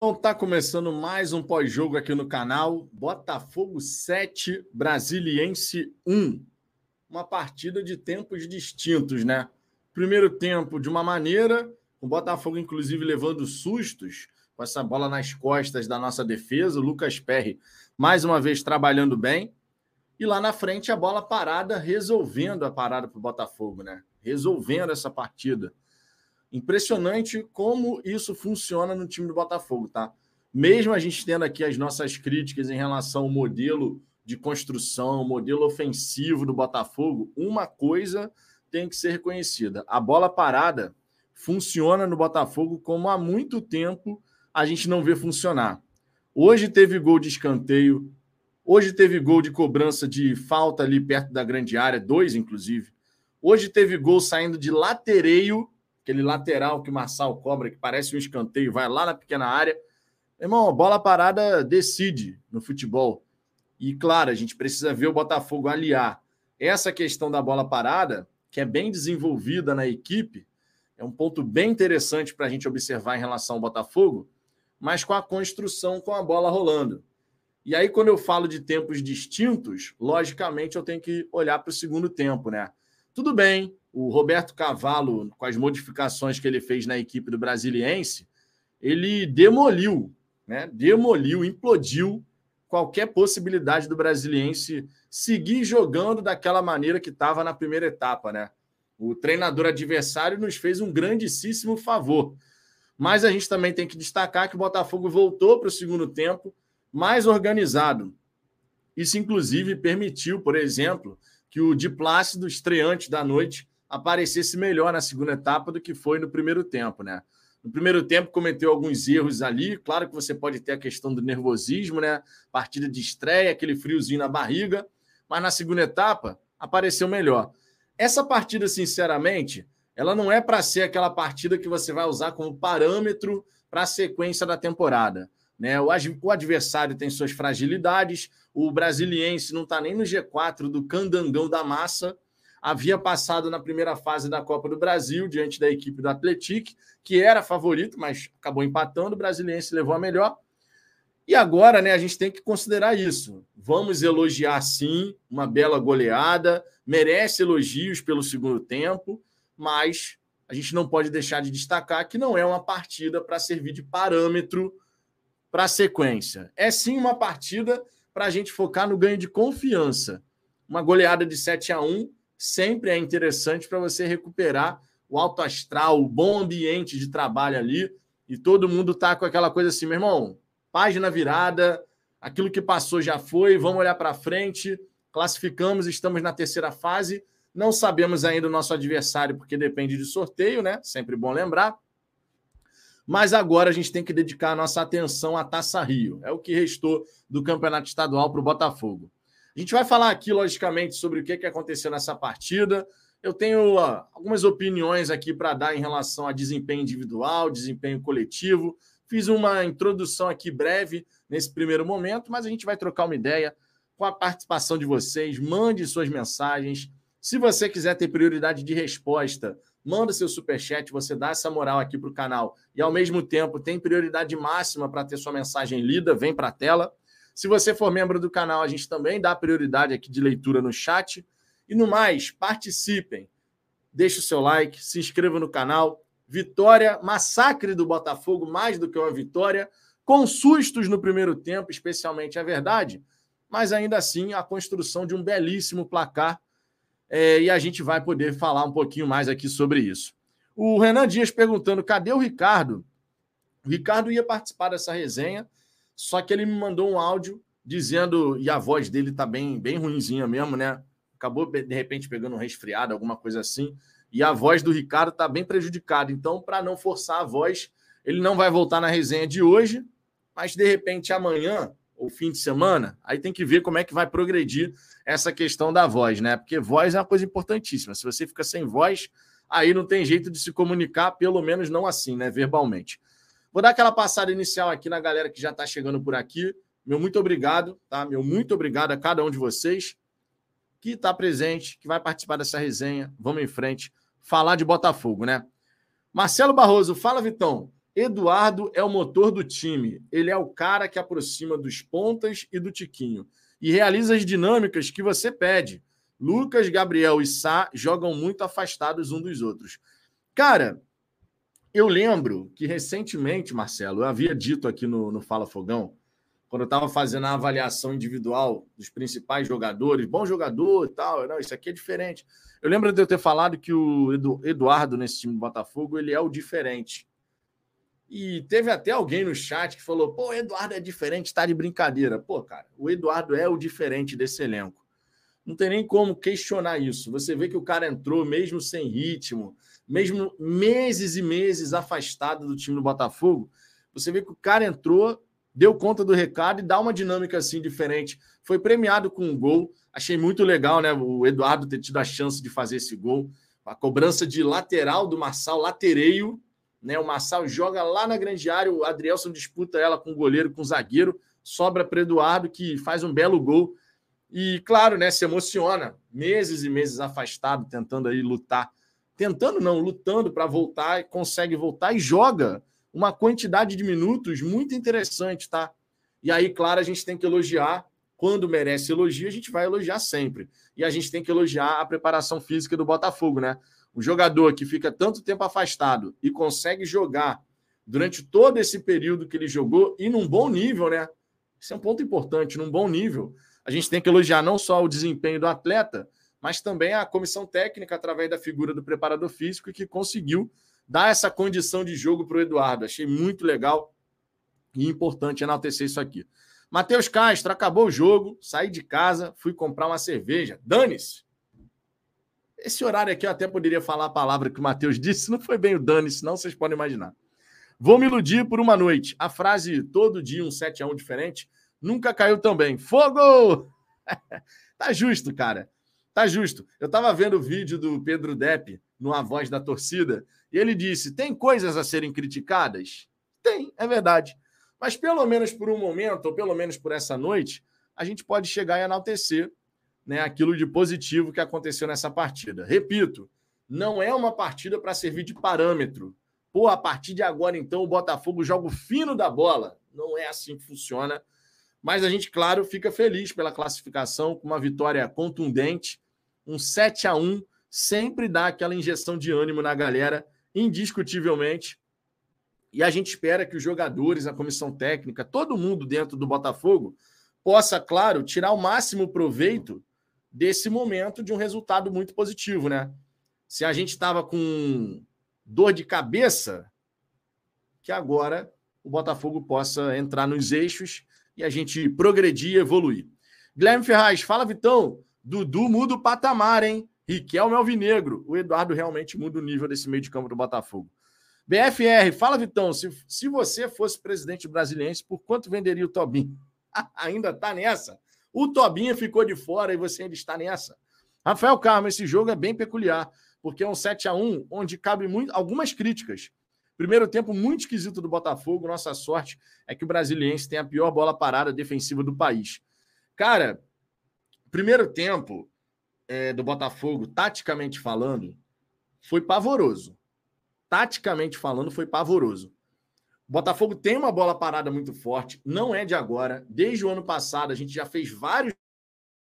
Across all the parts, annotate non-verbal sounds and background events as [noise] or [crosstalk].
Então tá começando mais um pós-jogo aqui no canal. Botafogo 7, Brasiliense 1. Uma partida de tempos distintos, né? Primeiro tempo de uma maneira, o Botafogo inclusive levando sustos com essa bola nas costas da nossa defesa, o Lucas Perry mais uma vez trabalhando bem. E lá na frente a bola parada resolvendo a parada para o Botafogo, né? Resolvendo essa partida. Impressionante como isso funciona no time do Botafogo, tá? Mesmo a gente tendo aqui as nossas críticas em relação ao modelo de construção, modelo ofensivo do Botafogo, uma coisa tem que ser reconhecida: a bola parada funciona no Botafogo como há muito tempo a gente não vê funcionar. Hoje teve gol de escanteio, hoje teve gol de cobrança de falta ali perto da grande área, dois inclusive. Hoje teve gol saindo de latereio aquele lateral que o Marçal cobra, que parece um escanteio, vai lá na pequena área. Irmão, bola parada decide no futebol. E claro, a gente precisa ver o Botafogo aliar essa questão da bola parada, que é bem desenvolvida na equipe, é um ponto bem interessante para a gente observar em relação ao Botafogo, mas com a construção com a bola rolando. E aí, quando eu falo de tempos distintos, logicamente eu tenho que olhar para o segundo tempo, né? Tudo bem, o Roberto Cavalo, com as modificações que ele fez na equipe do Brasiliense, ele demoliu, né? Demoliu, implodiu qualquer possibilidade do Brasiliense seguir jogando daquela maneira que estava na primeira etapa, né? O treinador adversário nos fez um grandíssimo favor. Mas a gente também tem que destacar que o Botafogo voltou para o segundo tempo mais organizado. Isso, inclusive, permitiu, por exemplo, que o Diplácido, estreante da noite, aparecesse melhor na segunda etapa do que foi no primeiro tempo, né? No primeiro tempo cometeu alguns erros ali, claro que você pode ter a questão do nervosismo, né? Partida de estreia, aquele friozinho na barriga, mas na segunda etapa apareceu melhor. Essa partida, sinceramente, ela não é para ser aquela partida que você vai usar como parâmetro para a sequência da temporada. Né? O, adversário tem suas fragilidades, o brasiliense não está nem no G4 do candangão da massa, havia passado na primeira fase da Copa do Brasil diante da equipe do Atlético, que era favorito, mas acabou empatando, o Brasiliense levou a melhor. E agora, né, a gente tem que considerar isso. Vamos elogiar sim uma bela goleada, merece elogios pelo segundo tempo, mas a gente não pode deixar de destacar que não é uma partida para servir de parâmetro para a sequência. É sim uma partida para a gente focar no ganho de confiança. Uma goleada de 7 a 1 sempre é interessante para você recuperar o alto astral, o bom ambiente de trabalho ali. E todo mundo tá com aquela coisa assim, meu irmão, página virada, aquilo que passou já foi, vamos olhar para frente. Classificamos, estamos na terceira fase. Não sabemos ainda o nosso adversário, porque depende de sorteio, né? Sempre bom lembrar. Mas agora a gente tem que dedicar a nossa atenção à Taça Rio. É o que restou do campeonato estadual para o Botafogo. A gente vai falar aqui, logicamente, sobre o que, aconteceu nessa partida. Eu tenho algumas opiniões aqui para dar em relação a desempenho individual, desempenho coletivo. Fiz uma introdução aqui breve nesse primeiro momento, mas a gente vai trocar uma ideia com a participação de vocês. Mande suas mensagens. Se você quiser ter prioridade de resposta, manda seu superchat, você dá essa moral aqui para o canal e, ao mesmo tempo, tem prioridade máxima para ter sua mensagem lida, vem para a tela. Se você for membro do canal, a gente também dá prioridade aqui de leitura no chat. E no mais, participem. Deixe o seu like, se inscreva no canal. Vitória, massacre do Botafogo, mais do que uma vitória, com sustos no primeiro tempo, especialmente é verdade, mas ainda assim a construção de um belíssimo placar. É, e a gente vai poder falar um pouquinho mais aqui sobre isso. O Renan Dias perguntando: cadê o Ricardo? O Ricardo ia participar dessa resenha, só que ele me mandou um áudio dizendo, e a voz dele tá bem, bem ruinzinha mesmo, né? Acabou de repente pegando um resfriado, alguma coisa assim. E a voz do Ricardo tá bem prejudicada. Então, para não forçar a voz, ele não vai voltar na resenha de hoje, mas de repente amanhã ou fim de semana, aí tem que ver como é que vai progredir essa questão da voz, né? Porque voz é uma coisa importantíssima. Se você fica sem voz, aí não tem jeito de se comunicar, pelo menos não assim, né? Verbalmente. Vou dar aquela passada inicial aqui na galera que já está chegando por aqui. Meu muito obrigado, tá? Meu muito obrigado a cada um de vocês que está presente, que vai participar dessa resenha. Vamos em frente, falar de Botafogo, né? Marcelo Barroso, fala, Vitão. Eduardo é o motor do time. Ele é o cara que aproxima dos pontas e do Tiquinho e realiza as dinâmicas que você pede. Lucas, Gabriel e Sá jogam muito afastados um dos outros. Cara, eu lembro que recentemente, Marcelo, eu havia dito aqui no, no Fala Fogão, quando eu estava fazendo a avaliação individual dos principais jogadores, bom jogador e tal, não, isso aqui é diferente. Eu lembro de eu ter falado que o Eduardo nesse time do Botafogo, ele é o diferente. E teve até alguém no chat que falou: pô, o Eduardo é diferente, tá de brincadeira. Pô, cara, o Eduardo é o diferente desse elenco. Não tem nem como questionar isso. Você vê que o cara entrou mesmo sem ritmo, mesmo meses e meses afastado do time do Botafogo. Você vê que o cara entrou, deu conta do recado e dá uma dinâmica assim diferente. Foi premiado com um gol. Achei muito legal, né? O Eduardo ter tido a chance de fazer esse gol. A cobrança de lateral do Marçal, latereio né? O Massal joga lá na grande área, o Adrielson disputa ela com o goleiro, com o zagueiro, sobra para Eduardo, que faz um belo gol. E, claro, né, se emociona, meses e meses afastado, tentando aí lutar. Tentando não, lutando para voltar, consegue voltar e joga uma quantidade de minutos muito interessante, tá? E aí, claro, a gente tem que elogiar. Quando merece elogio, a gente vai elogiar sempre. E a gente tem que elogiar a preparação física do Botafogo, né? O jogador que fica tanto tempo afastado e consegue jogar durante todo esse período que ele jogou e num bom nível, né? Isso é um ponto importante, num bom nível. A gente tem que elogiar não só o desempenho do atleta, mas também a comissão técnica através da figura do preparador físico que conseguiu dar essa condição de jogo para o Eduardo. Achei muito legal e importante enaltecer isso aqui. Matheus Castro, acabou o jogo, saí de casa, fui comprar uma cerveja. Dane-se! Esse horário aqui eu até poderia falar a palavra que o Matheus disse, não foi bem o dane, senão vocês podem imaginar. Vou me iludir por uma noite. A frase todo dia um 7 a 1 diferente nunca caiu tão bem. Fogo! [laughs] tá justo, cara. Tá justo. Eu tava vendo o vídeo do Pedro Depp no A Voz da Torcida e ele disse: tem coisas a serem criticadas? Tem, é verdade. Mas pelo menos por um momento, ou pelo menos por essa noite, a gente pode chegar e enaltecer né, aquilo de positivo que aconteceu nessa partida. Repito, não é uma partida para servir de parâmetro. Pô, a partir de agora, então, o Botafogo joga o fino da bola. Não é assim que funciona. Mas a gente, claro, fica feliz pela classificação, com uma vitória contundente. Um 7 a 1 sempre dá aquela injeção de ânimo na galera, indiscutivelmente. E a gente espera que os jogadores, a comissão técnica, todo mundo dentro do Botafogo, possa, claro, tirar o máximo proveito desse momento de um resultado muito positivo, né? Se a gente estava com dor de cabeça, que agora o Botafogo possa entrar nos eixos e a gente progredir e evoluir. Guilherme Ferraz, fala Vitão, Dudu muda o patamar, hein? Riquelme Alvinegro. O Eduardo realmente muda o nível desse meio de campo do Botafogo. BFR, fala Vitão, se, se você fosse presidente brasileiro, por quanto venderia o Tobin? [laughs] Ainda tá nessa? O Tobinha ficou de fora e você ainda está nessa. Rafael Carmo, esse jogo é bem peculiar, porque é um 7 a 1 onde cabe algumas críticas. Primeiro tempo muito esquisito do Botafogo. Nossa sorte é que o Brasiliense tem a pior bola parada defensiva do país. Cara, primeiro tempo é, do Botafogo, taticamente falando, foi pavoroso. Taticamente falando, foi pavoroso. O Botafogo tem uma bola parada muito forte, não é de agora. Desde o ano passado, a gente já fez vários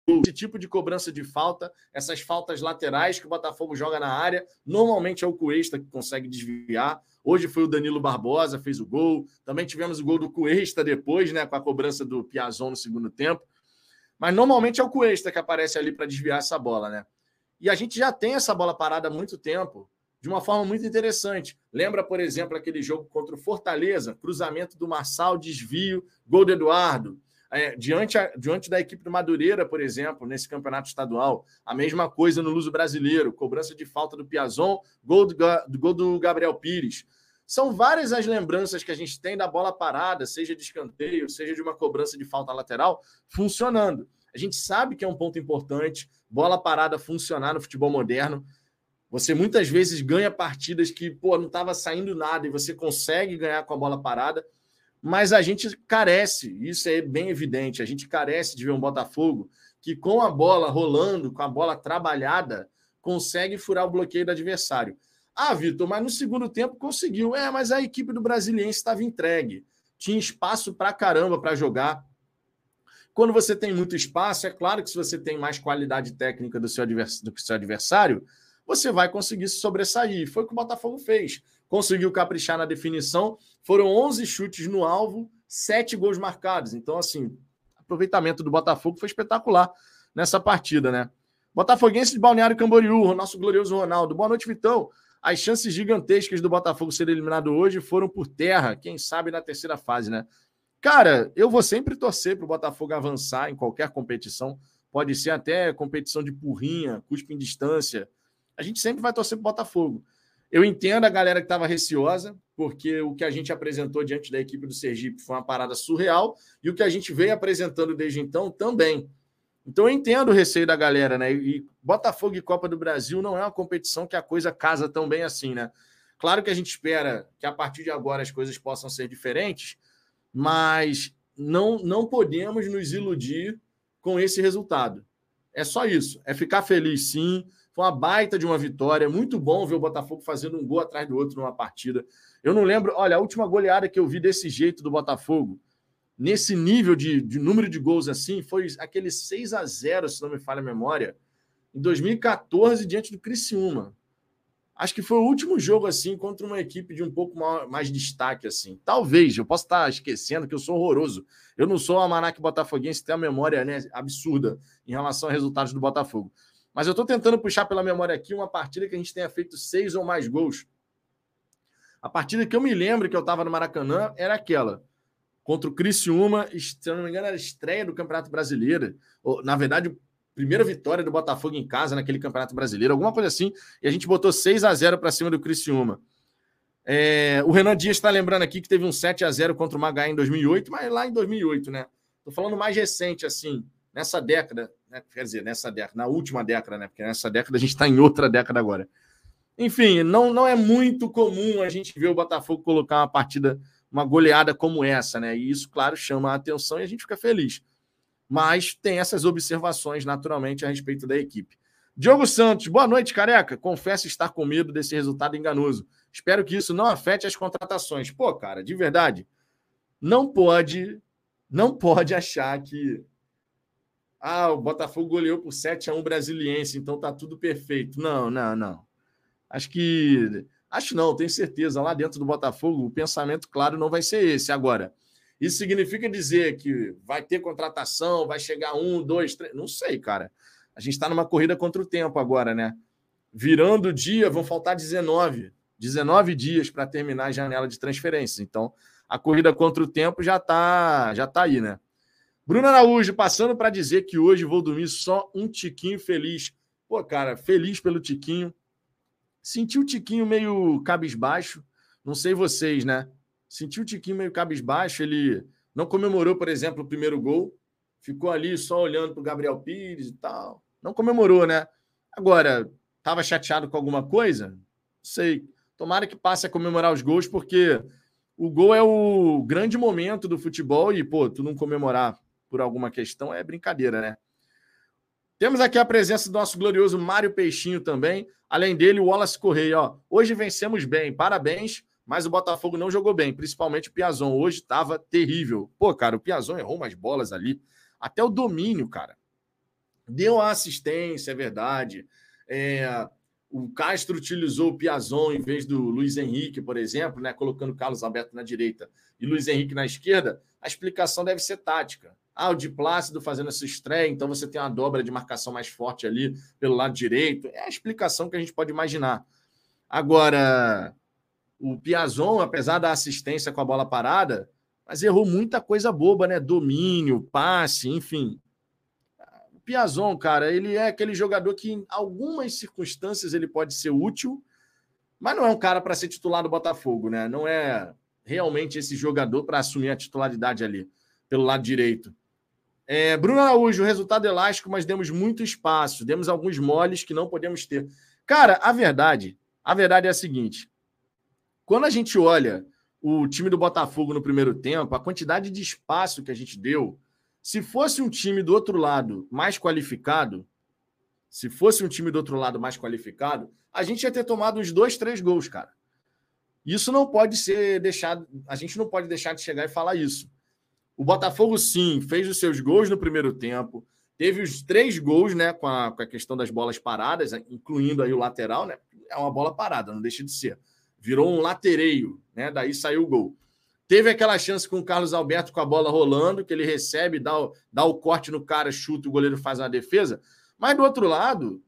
esse tipo de cobrança de falta, essas faltas laterais que o Botafogo joga na área. Normalmente é o Cuesta que consegue desviar. Hoje foi o Danilo Barbosa, fez o gol. Também tivemos o gol do Cuesta depois, né, com a cobrança do Piazon no segundo tempo. Mas normalmente é o Cuesta que aparece ali para desviar essa bola, né? E a gente já tem essa bola parada há muito tempo de uma forma muito interessante. Lembra, por exemplo, aquele jogo contra o Fortaleza, cruzamento do Marçal, desvio, gol do Eduardo. É, diante, a, diante da equipe do Madureira, por exemplo, nesse campeonato estadual, a mesma coisa no Luso Brasileiro, cobrança de falta do Piazon, gol do, gol do Gabriel Pires. São várias as lembranças que a gente tem da bola parada, seja de escanteio, seja de uma cobrança de falta lateral, funcionando. A gente sabe que é um ponto importante, bola parada funcionar no futebol moderno. Você muitas vezes ganha partidas que pô, não estava saindo nada e você consegue ganhar com a bola parada, mas a gente carece, isso é bem evidente, a gente carece de ver um Botafogo que com a bola rolando, com a bola trabalhada, consegue furar o bloqueio do adversário. Ah, Vitor, mas no segundo tempo conseguiu. É, mas a equipe do Brasiliense estava entregue. Tinha espaço para caramba para jogar. Quando você tem muito espaço, é claro que se você tem mais qualidade técnica do, seu advers... do seu adversário, você vai conseguir se sobressair. Foi o que o Botafogo fez. Conseguiu caprichar na definição. Foram 11 chutes no alvo, 7 gols marcados. Então, assim, aproveitamento do Botafogo foi espetacular nessa partida, né? Botafoguense de Balneário Camboriú, nosso glorioso Ronaldo. Boa noite, Vitão. As chances gigantescas do Botafogo ser eliminado hoje foram por terra, quem sabe na terceira fase, né? Cara, eu vou sempre torcer para o Botafogo avançar em qualquer competição. Pode ser até competição de porrinha, cuspe em distância. A gente sempre vai torcer para o Botafogo. Eu entendo a galera que estava receosa, porque o que a gente apresentou diante da equipe do Sergipe foi uma parada surreal, e o que a gente veio apresentando desde então também. Então eu entendo o receio da galera, né? E Botafogo e Copa do Brasil não é uma competição que a coisa casa tão bem assim, né? Claro que a gente espera que a partir de agora as coisas possam ser diferentes, mas não, não podemos nos iludir com esse resultado. É só isso. É ficar feliz, sim. Foi uma baita de uma vitória. Muito bom ver o Botafogo fazendo um gol atrás do outro numa partida. Eu não lembro. Olha, a última goleada que eu vi desse jeito do Botafogo, nesse nível de, de número de gols assim, foi aquele 6 a 0 se não me falha a memória, em 2014, diante do Criciúma acho que foi o último jogo assim contra uma equipe de um pouco mais destaque assim. Talvez, eu posso estar esquecendo que eu sou horroroso. Eu não sou o Almanac Botafoguense, tem a memória né, absurda em relação a resultados do Botafogo. Mas eu estou tentando puxar pela memória aqui uma partida que a gente tenha feito seis ou mais gols. A partida que eu me lembro que eu estava no Maracanã era aquela contra o Criciúma, se não me engano, era a estreia do Campeonato Brasileiro. Ou, na verdade, primeira vitória do Botafogo em casa naquele Campeonato Brasileiro, alguma coisa assim, e a gente botou 6 a 0 para cima do Criciúma. É, o Renan Dias está lembrando aqui que teve um 7 a 0 contra o Magai em 2008, mas lá em 2008, né? Tô falando mais recente, assim, nessa década, né? quer dizer, nessa década, na última década, né? Porque nessa década a gente está em outra década agora. Enfim, não, não é muito comum a gente ver o Botafogo colocar uma partida, uma goleada como essa, né? E isso, claro, chama a atenção e a gente fica feliz mas tem essas observações naturalmente a respeito da equipe. Diogo Santos, boa noite, careca. Confesso estar com medo desse resultado enganoso. Espero que isso não afete as contratações. Pô, cara, de verdade, não pode, não pode achar que ah, o Botafogo goleou por 7 a 1 brasiliense, então tá tudo perfeito. Não, não, não. Acho que acho não, tenho certeza, lá dentro do Botafogo, o pensamento claro não vai ser esse agora. Isso significa dizer que vai ter contratação, vai chegar um, dois, três. Não sei, cara. A gente está numa corrida contra o tempo agora, né? Virando o dia, vão faltar 19. 19 dias para terminar a janela de transferências. Então, a corrida contra o tempo já está já tá aí, né? Bruno Araújo, passando para dizer que hoje vou dormir só um tiquinho feliz. Pô, cara, feliz pelo tiquinho. Senti o tiquinho meio cabisbaixo. Não sei vocês, né? Sentiu o Tiquinho meio cabisbaixo, ele não comemorou, por exemplo, o primeiro gol, ficou ali só olhando para o Gabriel Pires e tal. Não comemorou, né? Agora, estava chateado com alguma coisa? Não sei. Tomara que passe a comemorar os gols, porque o gol é o grande momento do futebol e, pô, tu não comemorar por alguma questão é brincadeira, né? Temos aqui a presença do nosso glorioso Mário Peixinho também. Além dele, o Wallace Correia. Ó, hoje vencemos bem. Parabéns mas o Botafogo não jogou bem, principalmente o Piazon. Hoje estava terrível. Pô, cara, o Piazon errou umas bolas ali. Até o domínio, cara. Deu a assistência, é verdade. É, o Castro utilizou o Piazon em vez do Luiz Henrique, por exemplo, né, colocando Carlos Alberto na direita e Luiz Henrique na esquerda. A explicação deve ser tática. Ah, o de Plácido fazendo essa estreia, então você tem uma dobra de marcação mais forte ali pelo lado direito. É a explicação que a gente pode imaginar. Agora, o Piazon, apesar da assistência com a bola parada, mas errou muita coisa boba, né? Domínio, passe, enfim. O Piazon, cara, ele é aquele jogador que em algumas circunstâncias ele pode ser útil, mas não é um cara para ser titular do Botafogo, né? Não é realmente esse jogador para assumir a titularidade ali, pelo lado direito. É, Bruno Araújo, resultado elástico, mas demos muito espaço, demos alguns moles que não podemos ter. Cara, a verdade, a verdade é a seguinte: quando a gente olha o time do Botafogo no primeiro tempo, a quantidade de espaço que a gente deu, se fosse um time do outro lado mais qualificado, Se fosse um time do outro lado mais qualificado, a gente ia ter tomado uns dois, três gols, cara. Isso não pode ser deixado. A gente não pode deixar de chegar e falar isso. O Botafogo, sim, fez os seus gols no primeiro tempo. Teve os três gols, né? Com a, com a questão das bolas paradas, incluindo aí o lateral, né? É uma bola parada, não deixa de ser. Virou um latereio, né? Daí saiu o gol. Teve aquela chance com o Carlos Alberto com a bola rolando, que ele recebe, dá o, dá o corte no cara, chuta, o goleiro faz uma defesa. Mas do outro lado,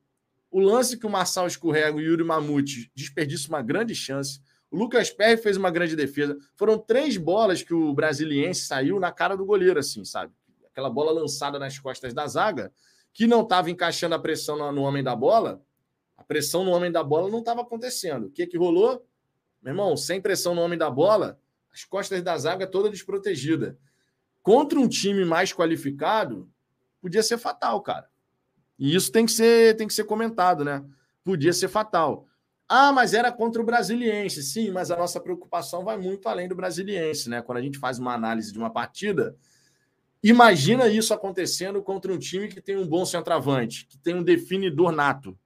o lance que o Marçal escorrega, o Yuri Mamute desperdiça uma grande chance. O Lucas Perry fez uma grande defesa. Foram três bolas que o brasiliense saiu na cara do goleiro, assim, sabe? Aquela bola lançada nas costas da zaga, que não estava encaixando a pressão no homem da bola. A pressão no homem da bola não estava acontecendo. O que que rolou? Meu irmão, sem pressão no homem da bola, as costas da zaga toda desprotegida. Contra um time mais qualificado, podia ser fatal, cara. E isso tem que ser, tem que ser comentado, né? Podia ser fatal. Ah, mas era contra o Brasiliense. Sim, mas a nossa preocupação vai muito além do Brasiliense, né? Quando a gente faz uma análise de uma partida, imagina isso acontecendo contra um time que tem um bom centroavante, que tem um definidor nato.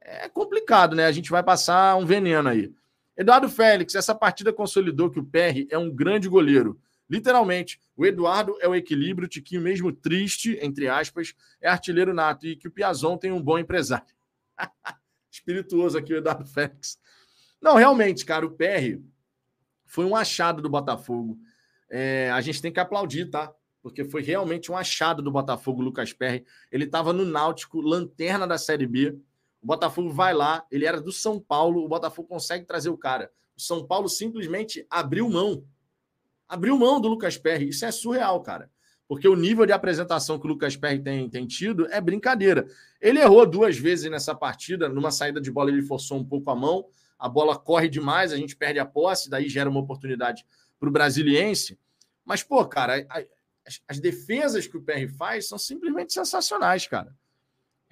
É complicado, né? A gente vai passar um veneno aí. Eduardo Félix, essa partida consolidou que o PR é um grande goleiro. Literalmente, o Eduardo é o equilíbrio, o Tiquinho, mesmo triste, entre aspas, é artilheiro nato e que o Piazon tem um bom empresário. [laughs] Espirituoso aqui o Eduardo Félix. Não, realmente, cara, o PR foi um achado do Botafogo. É, a gente tem que aplaudir, tá? Porque foi realmente um achado do Botafogo, o Lucas Perry. Ele estava no Náutico, lanterna da Série B. O Botafogo vai lá, ele era do São Paulo, o Botafogo consegue trazer o cara. O São Paulo simplesmente abriu mão. Abriu mão do Lucas Perry. Isso é surreal, cara. Porque o nível de apresentação que o Lucas Perry tem, tem tido é brincadeira. Ele errou duas vezes nessa partida. Numa saída de bola, ele forçou um pouco a mão. A bola corre demais, a gente perde a posse, daí gera uma oportunidade para o brasiliense. Mas, pô, cara, as, as defesas que o PR faz são simplesmente sensacionais, cara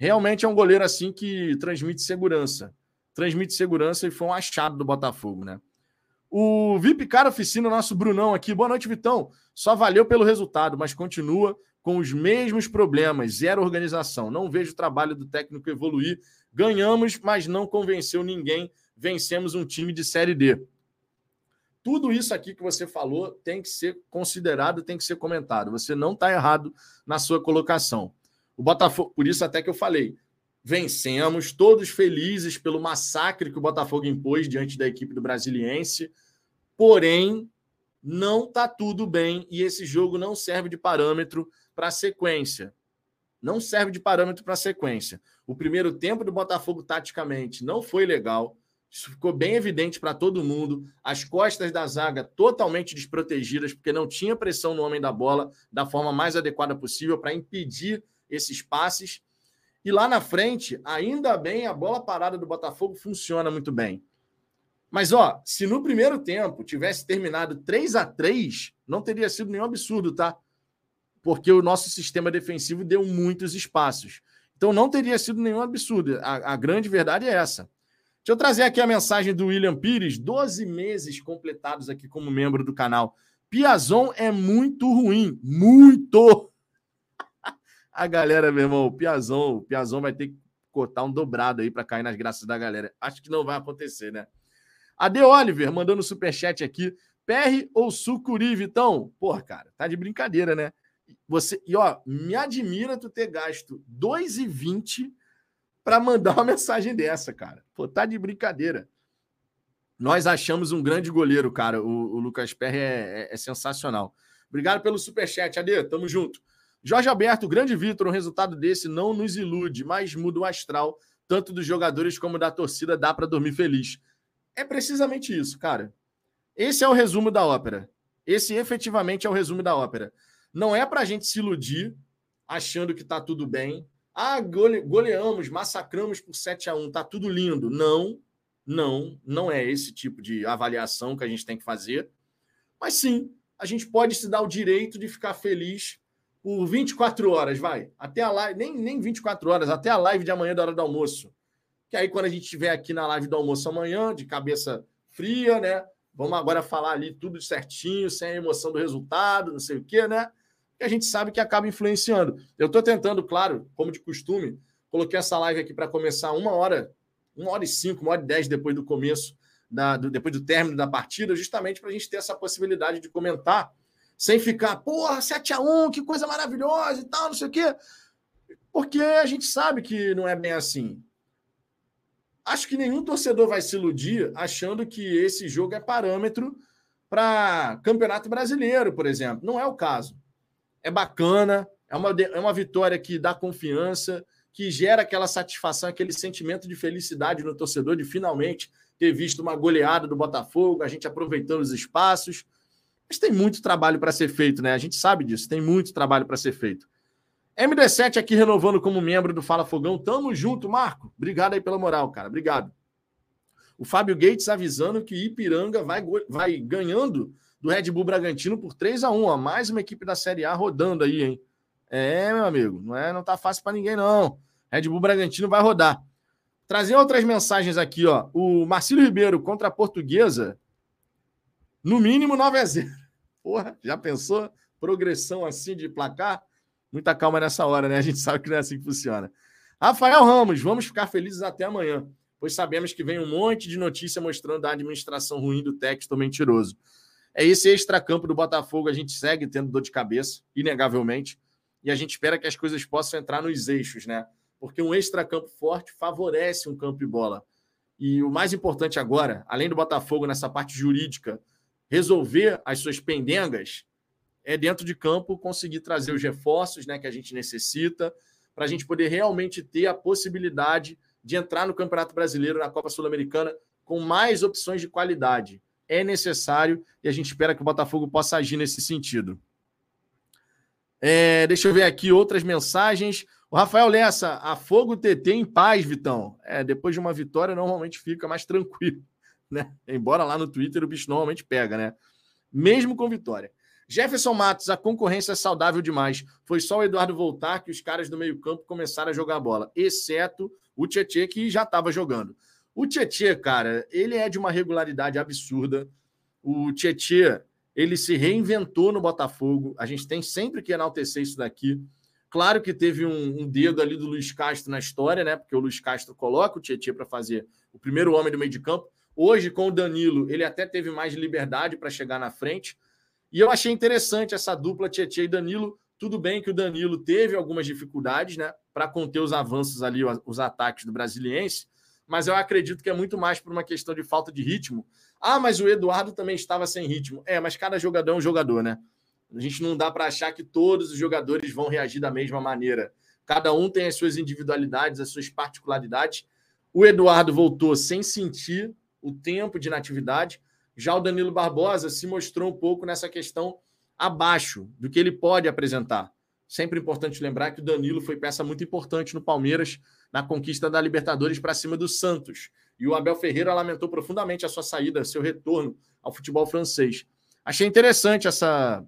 realmente é um goleiro assim que transmite segurança. Transmite segurança e foi um achado do Botafogo, né? O VIP Cara Oficina, nosso Brunão aqui. Boa noite, Vitão. Só valeu pelo resultado, mas continua com os mesmos problemas, zero organização. Não vejo o trabalho do técnico evoluir. Ganhamos, mas não convenceu ninguém. Vencemos um time de Série D. Tudo isso aqui que você falou tem que ser considerado, tem que ser comentado. Você não está errado na sua colocação. O Botafogo, por isso até que eu falei, vencemos, todos felizes pelo massacre que o Botafogo impôs diante da equipe do Brasiliense. Porém, não está tudo bem e esse jogo não serve de parâmetro para a sequência. Não serve de parâmetro para a sequência. O primeiro tempo do Botafogo, taticamente, não foi legal. Isso ficou bem evidente para todo mundo. As costas da zaga totalmente desprotegidas, porque não tinha pressão no homem da bola da forma mais adequada possível para impedir esses passes. E lá na frente, ainda bem, a bola parada do Botafogo funciona muito bem. Mas, ó, se no primeiro tempo tivesse terminado 3 a 3 não teria sido nenhum absurdo, tá? Porque o nosso sistema defensivo deu muitos espaços. Então, não teria sido nenhum absurdo. A, a grande verdade é essa. Deixa eu trazer aqui a mensagem do William Pires, 12 meses completados aqui como membro do canal. Piazon é muito ruim, muito a galera, meu irmão, o Piazão, o Piazão vai ter que cotar um dobrado aí para cair nas graças da galera. Acho que não vai acontecer, né? A De Oliver mandando superchat aqui. PR ou Sucuri, Vitão? Porra, cara, tá de brincadeira, né? Você, e ó, me admira tu ter gasto 2,20 para mandar uma [laughs] mensagem dessa, cara. Pô, tá de brincadeira. Nós achamos um grande goleiro, cara. O, o Lucas Perry é, é, é sensacional. Obrigado pelo superchat, Ade. Tamo junto. Jorge Alberto, grande Vitor, um resultado desse não nos ilude, mas muda o astral, tanto dos jogadores como da torcida, dá para dormir feliz. É precisamente isso, cara. Esse é o resumo da ópera. Esse efetivamente é o resumo da ópera. Não é para a gente se iludir achando que está tudo bem. Ah, gole goleamos, massacramos por 7 a 1 tá tudo lindo. Não, não, não é esse tipo de avaliação que a gente tem que fazer. Mas sim, a gente pode se dar o direito de ficar feliz por 24 horas, vai. Até a live, nem, nem 24 horas, até a live de amanhã da hora do almoço. Que aí, quando a gente estiver aqui na live do almoço amanhã, de cabeça fria, né? Vamos agora falar ali tudo certinho, sem a emoção do resultado, não sei o quê, né? Que a gente sabe que acaba influenciando. Eu estou tentando, claro, como de costume, Coloquei essa live aqui para começar uma hora, uma hora e cinco, uma hora e dez depois do começo, da, do, depois do término da partida, justamente para a gente ter essa possibilidade de comentar, sem ficar, porra, 7x1, que coisa maravilhosa e tal, não sei o quê. Porque a gente sabe que não é bem assim. Acho que nenhum torcedor vai se iludir achando que esse jogo é parâmetro para Campeonato Brasileiro, por exemplo. Não é o caso. É bacana, é uma, é uma vitória que dá confiança, que gera aquela satisfação, aquele sentimento de felicidade no torcedor de finalmente ter visto uma goleada do Botafogo, a gente aproveitando os espaços. Mas tem muito trabalho para ser feito, né? A gente sabe disso, tem muito trabalho para ser feito. MD7 aqui renovando como membro do Fala Fogão. Tamo junto, Marco. Obrigado aí pela moral, cara. Obrigado. O Fábio Gates avisando que Ipiranga vai, vai ganhando do Red Bull Bragantino por 3 a 1 ó. Mais uma equipe da Série A rodando aí, hein? É, meu amigo, não é, não tá fácil para ninguém não. Red Bull Bragantino vai rodar. Trazer outras mensagens aqui, ó. O Marcelo Ribeiro contra a Portuguesa, no mínimo 9 a 0. Porra, já pensou? Progressão assim de placar? Muita calma nessa hora, né? A gente sabe que não é assim que funciona. Rafael Ramos, vamos ficar felizes até amanhã, pois sabemos que vem um monte de notícia mostrando a administração ruim do texto mentiroso. É esse extracampo do Botafogo, a gente segue tendo dor de cabeça, inegavelmente e a gente espera que as coisas possam entrar nos eixos, né? Porque um extracampo forte favorece um campo e bola. E o mais importante agora, além do Botafogo nessa parte jurídica, resolver as suas pendengas, é dentro de campo conseguir trazer os reforços né, que a gente necessita, para a gente poder realmente ter a possibilidade de entrar no Campeonato Brasileiro, na Copa Sul-Americana, com mais opções de qualidade. É necessário e a gente espera que o Botafogo possa agir nesse sentido. É, deixa eu ver aqui outras mensagens. O Rafael Lessa, a fogo TT em paz, Vitão. É, depois de uma vitória, normalmente fica mais tranquilo, né? Embora lá no Twitter o bicho normalmente pega, né? Mesmo com vitória. Jefferson Matos, a concorrência é saudável demais. Foi só o Eduardo voltar que os caras do meio-campo começaram a jogar bola, exceto o Tietê, que já estava jogando. O Tietê, cara, ele é de uma regularidade absurda. O Tietê, ele se reinventou no Botafogo. A gente tem sempre que enaltecer isso daqui. Claro que teve um, um dedo ali do Luiz Castro na história, né? Porque o Luiz Castro coloca o Tietchan para fazer o primeiro homem do meio de campo. Hoje, com o Danilo, ele até teve mais liberdade para chegar na frente. E eu achei interessante essa dupla Tietchan e Danilo. Tudo bem que o Danilo teve algumas dificuldades, né? Para conter os avanços ali, os ataques do Brasiliense. Mas eu acredito que é muito mais por uma questão de falta de ritmo ah, mas o Eduardo também estava sem ritmo. É, mas cada jogador é um jogador, né? A gente não dá para achar que todos os jogadores vão reagir da mesma maneira. Cada um tem as suas individualidades, as suas particularidades. O Eduardo voltou sem sentir o tempo de natividade. Já o Danilo Barbosa se mostrou um pouco nessa questão abaixo do que ele pode apresentar. Sempre importante lembrar que o Danilo foi peça muito importante no Palmeiras na conquista da Libertadores para cima do Santos. E o Abel Ferreira lamentou profundamente a sua saída, seu retorno ao futebol francês. Achei interessante essa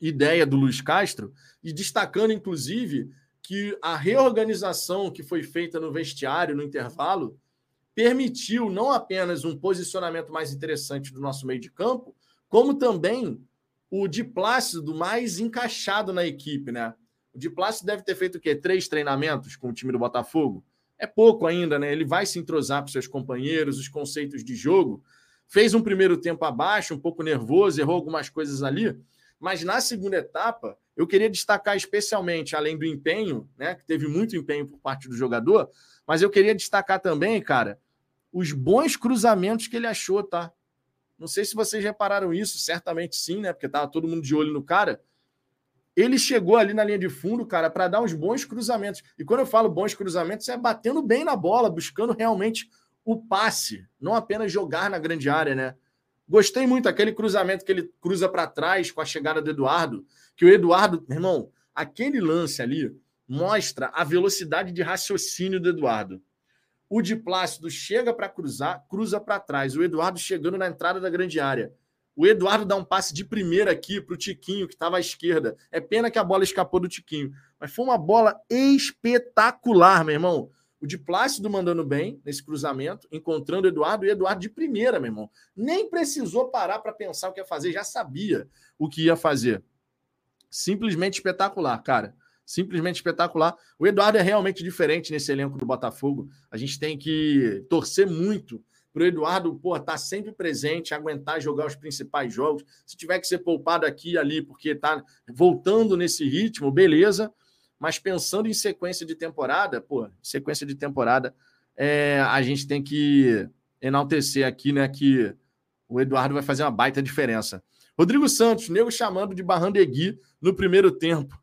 ideia do Luiz Castro e destacando, inclusive, que a reorganização que foi feita no vestiário, no intervalo, permitiu não apenas um posicionamento mais interessante do nosso meio de campo, como também o de Plácido mais encaixado na equipe, né? O de Plácido deve ter feito o quê? Três treinamentos com o time do Botafogo é pouco ainda, né? Ele vai se entrosar para seus companheiros, os conceitos de jogo. Fez um primeiro tempo abaixo, um pouco nervoso, errou algumas coisas ali, mas na segunda etapa, eu queria destacar especialmente, além do empenho, né? Que teve muito empenho por parte do jogador, mas eu queria destacar também, cara, os bons cruzamentos que ele achou, tá? Não sei se vocês repararam isso, certamente sim, né? Porque tava todo mundo de olho no cara ele chegou ali na linha de fundo, cara, para dar uns bons cruzamentos. E quando eu falo bons cruzamentos, é batendo bem na bola, buscando realmente o passe, não apenas jogar na grande área, né? Gostei muito aquele cruzamento que ele cruza para trás com a chegada do Eduardo, que o Eduardo, meu irmão, aquele lance ali mostra a velocidade de raciocínio do Eduardo. O de Plácido chega para cruzar, cruza para trás. O Eduardo chegando na entrada da grande área. O Eduardo dá um passe de primeira aqui para o Tiquinho, que estava à esquerda. É pena que a bola escapou do Tiquinho. Mas foi uma bola espetacular, meu irmão. O de Plácido mandando bem nesse cruzamento, encontrando o Eduardo, e Eduardo de primeira, meu irmão. Nem precisou parar para pensar o que ia fazer, já sabia o que ia fazer. Simplesmente espetacular, cara. Simplesmente espetacular. O Eduardo é realmente diferente nesse elenco do Botafogo. A gente tem que torcer muito para o Eduardo estar tá sempre presente, aguentar jogar os principais jogos. Se tiver que ser poupado aqui e ali, porque está voltando nesse ritmo, beleza. Mas pensando em sequência de temporada, pô, sequência de temporada, é, a gente tem que enaltecer aqui, né, que o Eduardo vai fazer uma baita diferença. Rodrigo Santos, nego chamando de Barrandegui no primeiro tempo.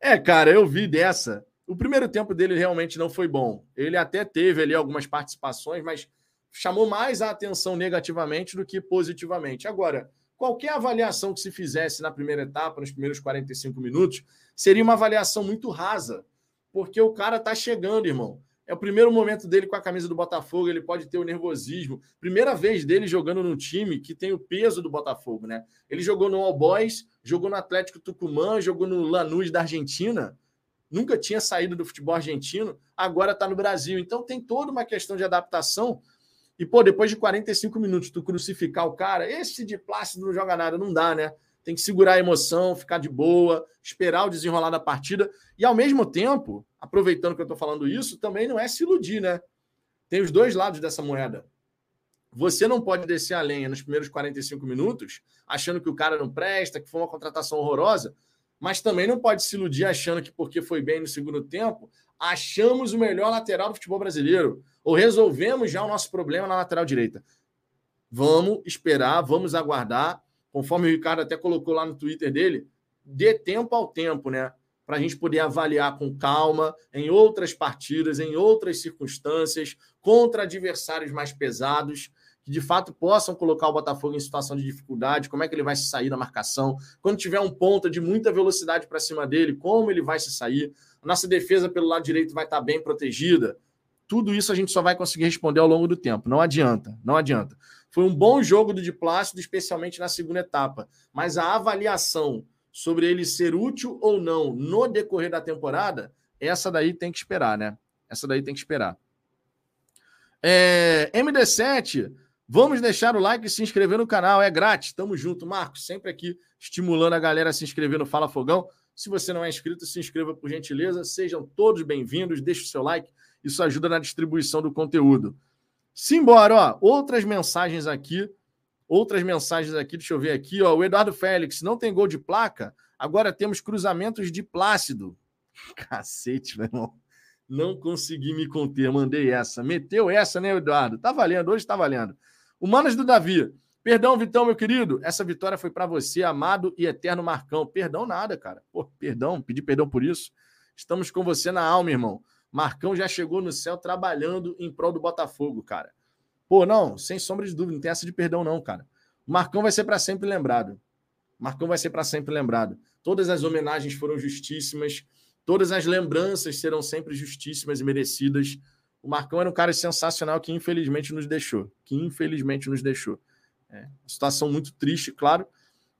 É, cara, eu vi dessa. O primeiro tempo dele realmente não foi bom. Ele até teve ali algumas participações, mas chamou mais a atenção negativamente do que positivamente. Agora, qualquer avaliação que se fizesse na primeira etapa, nos primeiros 45 minutos, seria uma avaliação muito rasa, porque o cara tá chegando, irmão. É o primeiro momento dele com a camisa do Botafogo, ele pode ter o nervosismo. Primeira vez dele jogando num time que tem o peso do Botafogo, né? Ele jogou no All Boys, jogou no Atlético Tucumã, jogou no Lanús da Argentina. Nunca tinha saído do futebol argentino, agora está no Brasil. Então tem toda uma questão de adaptação. E, pô, depois de 45 minutos, tu crucificar o cara, esse de Plácido não joga nada, não dá, né? Tem que segurar a emoção, ficar de boa, esperar o desenrolar da partida. E, ao mesmo tempo, aproveitando que eu estou falando isso, também não é se iludir, né? Tem os dois lados dessa moeda. Você não pode descer a lenha nos primeiros 45 minutos, achando que o cara não presta, que foi uma contratação horrorosa, mas também não pode se iludir achando que porque foi bem no segundo tempo, achamos o melhor lateral do futebol brasileiro, ou resolvemos já o nosso problema na lateral direita. Vamos esperar, vamos aguardar, conforme o Ricardo até colocou lá no Twitter dele, dê tempo ao tempo, né? para a gente poder avaliar com calma em outras partidas, em outras circunstâncias, contra adversários mais pesados, que de fato possam colocar o Botafogo em situação de dificuldade, como é que ele vai se sair da marcação, quando tiver um ponta de muita velocidade para cima dele, como ele vai se sair, a nossa defesa pelo lado direito vai estar bem protegida. Tudo isso a gente só vai conseguir responder ao longo do tempo. Não adianta, não adianta. Foi um bom jogo do de Plácido, especialmente na segunda etapa, mas a avaliação sobre ele ser útil ou não no decorrer da temporada, essa daí tem que esperar, né? Essa daí tem que esperar. É, MD7, vamos deixar o like e se inscrever no canal, é grátis, tamo junto. Marcos, sempre aqui estimulando a galera a se inscrever no Fala Fogão. Se você não é inscrito, se inscreva por gentileza. Sejam todos bem-vindos, deixe o seu like, isso ajuda na distribuição do conteúdo. Simbora, ó, outras mensagens aqui Outras mensagens aqui, deixa eu ver aqui, ó. O Eduardo Félix, não tem gol de placa, agora temos cruzamentos de Plácido. [laughs] Cacete, meu irmão. Não consegui me conter, mandei essa. Meteu essa, né, Eduardo? Tá valendo, hoje tá valendo. O Manas do Davi. Perdão, Vitão, meu querido. Essa vitória foi para você, amado e eterno Marcão. Perdão nada, cara. Pô, perdão, pedi perdão por isso. Estamos com você na alma, irmão. Marcão já chegou no céu trabalhando em prol do Botafogo, cara. Pô, não, sem sombra de dúvida, não tem essa de perdão, não, cara. O Marcão vai ser para sempre lembrado. Marcão vai ser para sempre lembrado. Todas as homenagens foram justíssimas, todas as lembranças serão sempre justíssimas e merecidas. O Marcão era um cara sensacional que infelizmente nos deixou. Que infelizmente nos deixou. É, situação muito triste, claro,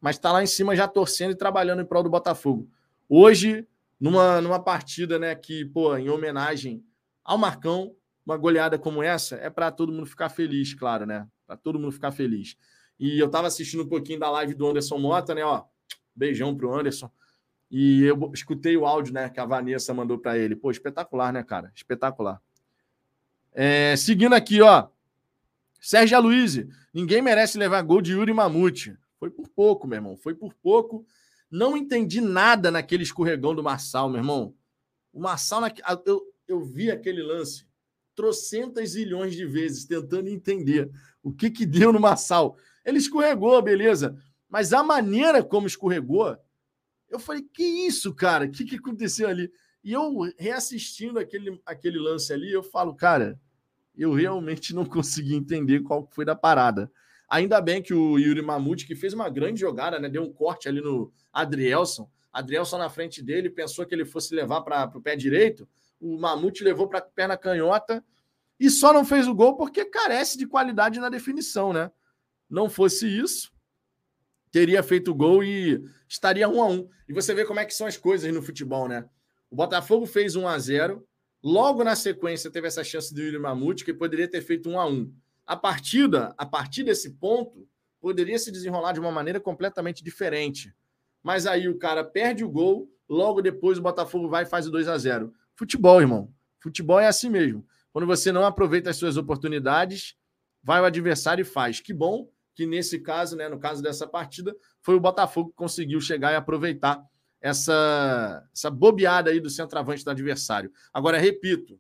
mas está lá em cima já torcendo e trabalhando em prol do Botafogo. Hoje, numa, numa partida né, que, pô, em homenagem ao Marcão, uma goleada como essa é para todo mundo ficar feliz, claro, né? Para todo mundo ficar feliz. E eu estava assistindo um pouquinho da live do Anderson Mota, né? Ó, beijão pro Anderson. E eu escutei o áudio, né, que a Vanessa mandou para ele. Pô, espetacular, né, cara? Espetacular. É, seguindo aqui, ó. Sérgio Aloysio, ninguém merece levar gol de Yuri Mamute. Foi por pouco, meu irmão. Foi por pouco. Não entendi nada naquele escorregão do Marçal, meu irmão. O Marçal, eu, eu vi aquele lance trocentas zilhões de vezes tentando entender o que que deu no Massal. Ele escorregou, beleza. Mas a maneira como escorregou, eu falei, que isso, cara? O que, que aconteceu ali? E eu reassistindo aquele, aquele lance ali, eu falo, cara, eu realmente não consegui entender qual foi da parada. Ainda bem que o Yuri Mamute, que fez uma grande jogada, né? Deu um corte ali no Adrielson. Adrielson na frente dele, pensou que ele fosse levar para o pé direito o Mamute levou para a perna canhota e só não fez o gol porque carece de qualidade na definição, né? Não fosse isso, teria feito o gol e estaria um a um. E você vê como é que são as coisas no futebol, né? O Botafogo fez 1 a 0 logo na sequência teve essa chance do Yuri Mamute, que poderia ter feito 1 a 1 A partida, a partir desse ponto, poderia se desenrolar de uma maneira completamente diferente. mas aí o cara perde o gol, logo depois o Botafogo vai e faz o 2 a 0 Futebol, irmão. Futebol é assim mesmo. Quando você não aproveita as suas oportunidades, vai o adversário e faz. Que bom que nesse caso, né, no caso dessa partida, foi o Botafogo que conseguiu chegar e aproveitar essa, essa bobeada aí do centroavante do adversário. Agora, repito,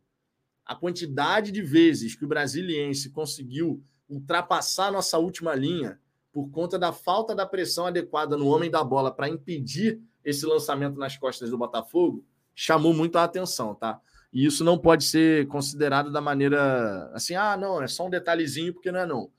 a quantidade de vezes que o brasiliense conseguiu ultrapassar nossa última linha por conta da falta da pressão adequada no homem da bola para impedir esse lançamento nas costas do Botafogo, chamou muito a atenção, tá? E isso não pode ser considerado da maneira assim, ah, não, é só um detalhezinho, porque não é não.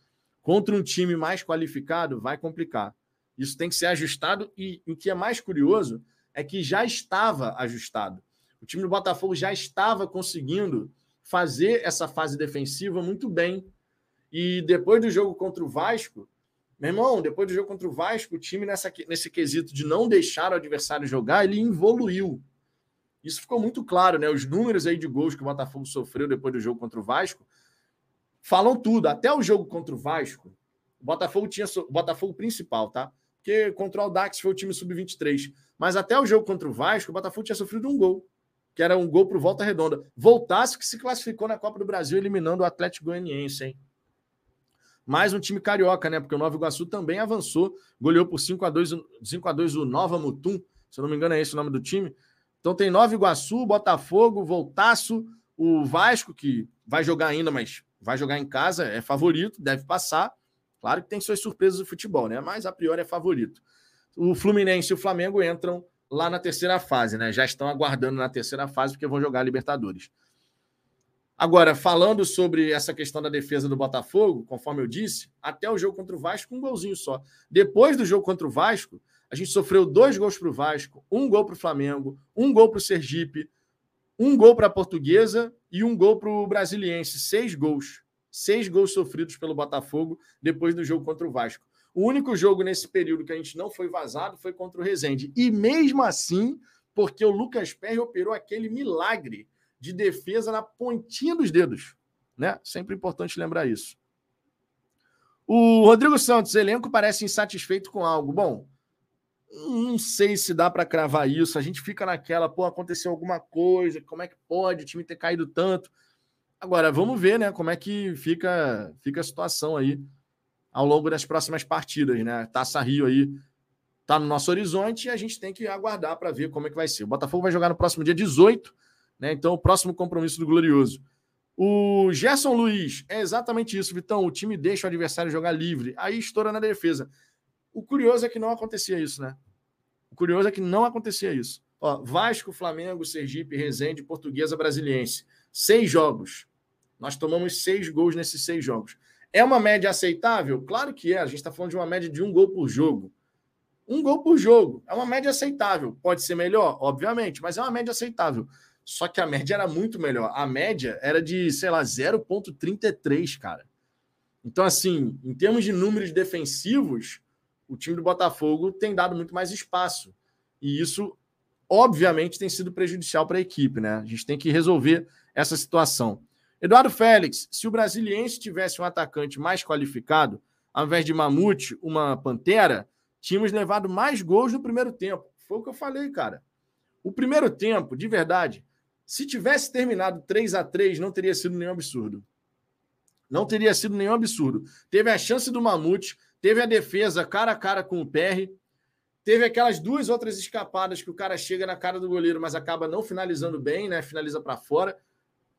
Contra um time mais qualificado, vai complicar. Isso tem que ser ajustado e o que é mais curioso é que já estava ajustado. O time do Botafogo já estava conseguindo fazer essa fase defensiva muito bem. E depois do jogo contra o Vasco, meu irmão, depois do jogo contra o Vasco, o time nessa, nesse quesito de não deixar o adversário jogar, ele evoluiu. Isso ficou muito claro, né? Os números aí de gols que o Botafogo sofreu depois do jogo contra o Vasco falam tudo. Até o jogo contra o Vasco, o Botafogo tinha o Botafogo principal, tá? Porque contra o Dax foi o time sub-23. Mas até o jogo contra o Vasco, o Botafogo tinha sofrido um gol, que era um gol para Volta Redonda. Voltasse que se classificou na Copa do Brasil, eliminando o Atlético Goianiense, hein? Mais um time carioca, né? Porque o Nova Iguaçu também avançou, goleou por 5 a 2 5 a 2 o Nova Mutum, se eu não me engano é esse o nome do time. Então tem Nova Iguaçu, Botafogo, Voltaço, o Vasco, que vai jogar ainda, mas vai jogar em casa, é favorito, deve passar. Claro que tem suas surpresas do futebol, né? Mas a priori é favorito. O Fluminense e o Flamengo entram lá na terceira fase, né? Já estão aguardando na terceira fase porque vão jogar a Libertadores. Agora, falando sobre essa questão da defesa do Botafogo, conforme eu disse, até o jogo contra o Vasco, um golzinho só. Depois do jogo contra o Vasco, a gente sofreu dois gols para o Vasco, um gol para o Flamengo, um gol para o Sergipe, um gol para a Portuguesa e um gol para o Brasiliense. Seis gols. Seis gols sofridos pelo Botafogo depois do jogo contra o Vasco. O único jogo nesse período que a gente não foi vazado foi contra o Rezende. E mesmo assim, porque o Lucas Perry operou aquele milagre de defesa na pontinha dos dedos. Né? Sempre importante lembrar isso. O Rodrigo Santos, elenco parece insatisfeito com algo. Bom, não sei se dá para cravar isso. A gente fica naquela, pô, aconteceu alguma coisa, como é que pode o time ter caído tanto? Agora, vamos ver, né, como é que fica, fica a situação aí ao longo das próximas partidas, né? Taça Rio aí tá no nosso horizonte e a gente tem que aguardar para ver como é que vai ser. O Botafogo vai jogar no próximo dia 18, né? Então, o próximo compromisso do Glorioso. O Gerson Luiz, é exatamente isso, Vitão. O time deixa o adversário jogar livre, aí estoura na defesa. O curioso é que não acontecia isso, né? O curioso é que não acontecia isso. Ó, Vasco, Flamengo, Sergipe, Resende, Portuguesa, Brasiliense. Seis jogos. Nós tomamos seis gols nesses seis jogos. É uma média aceitável? Claro que é. A gente está falando de uma média de um gol por jogo. Um gol por jogo. É uma média aceitável. Pode ser melhor? Obviamente, mas é uma média aceitável. Só que a média era muito melhor. A média era de, sei lá, 0,33, cara. Então, assim, em termos de números defensivos, o time do Botafogo tem dado muito mais espaço. E isso, obviamente, tem sido prejudicial para a equipe, né? A gente tem que resolver essa situação. Eduardo Félix, se o Brasiliense tivesse um atacante mais qualificado, ao invés de Mamute, uma Pantera, tínhamos levado mais gols no primeiro tempo. Foi o que eu falei, cara. O primeiro tempo, de verdade, se tivesse terminado 3 a 3 não teria sido nenhum absurdo. Não teria sido nenhum absurdo. Teve a chance do Mamute, Teve a defesa cara a cara com o PR. Teve aquelas duas outras escapadas que o cara chega na cara do goleiro, mas acaba não finalizando bem, né? Finaliza para fora.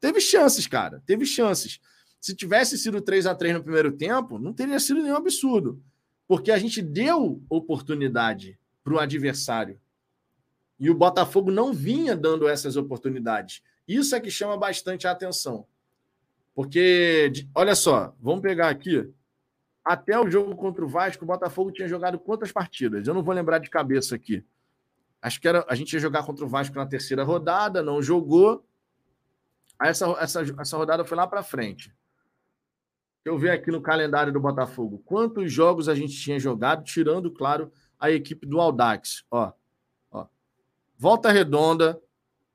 Teve chances, cara. Teve chances. Se tivesse sido 3 a 3 no primeiro tempo, não teria sido nenhum absurdo. Porque a gente deu oportunidade para o adversário. E o Botafogo não vinha dando essas oportunidades. Isso é que chama bastante a atenção. Porque, olha só, vamos pegar aqui até o jogo contra o Vasco, o Botafogo tinha jogado quantas partidas? Eu não vou lembrar de cabeça aqui. Acho que era, a gente ia jogar contra o Vasco na terceira rodada, não jogou. Aí essa, essa, essa rodada foi lá para frente. Eu ver aqui no calendário do Botafogo quantos jogos a gente tinha jogado, tirando, claro, a equipe do Aldax. Ó, ó. Volta Redonda,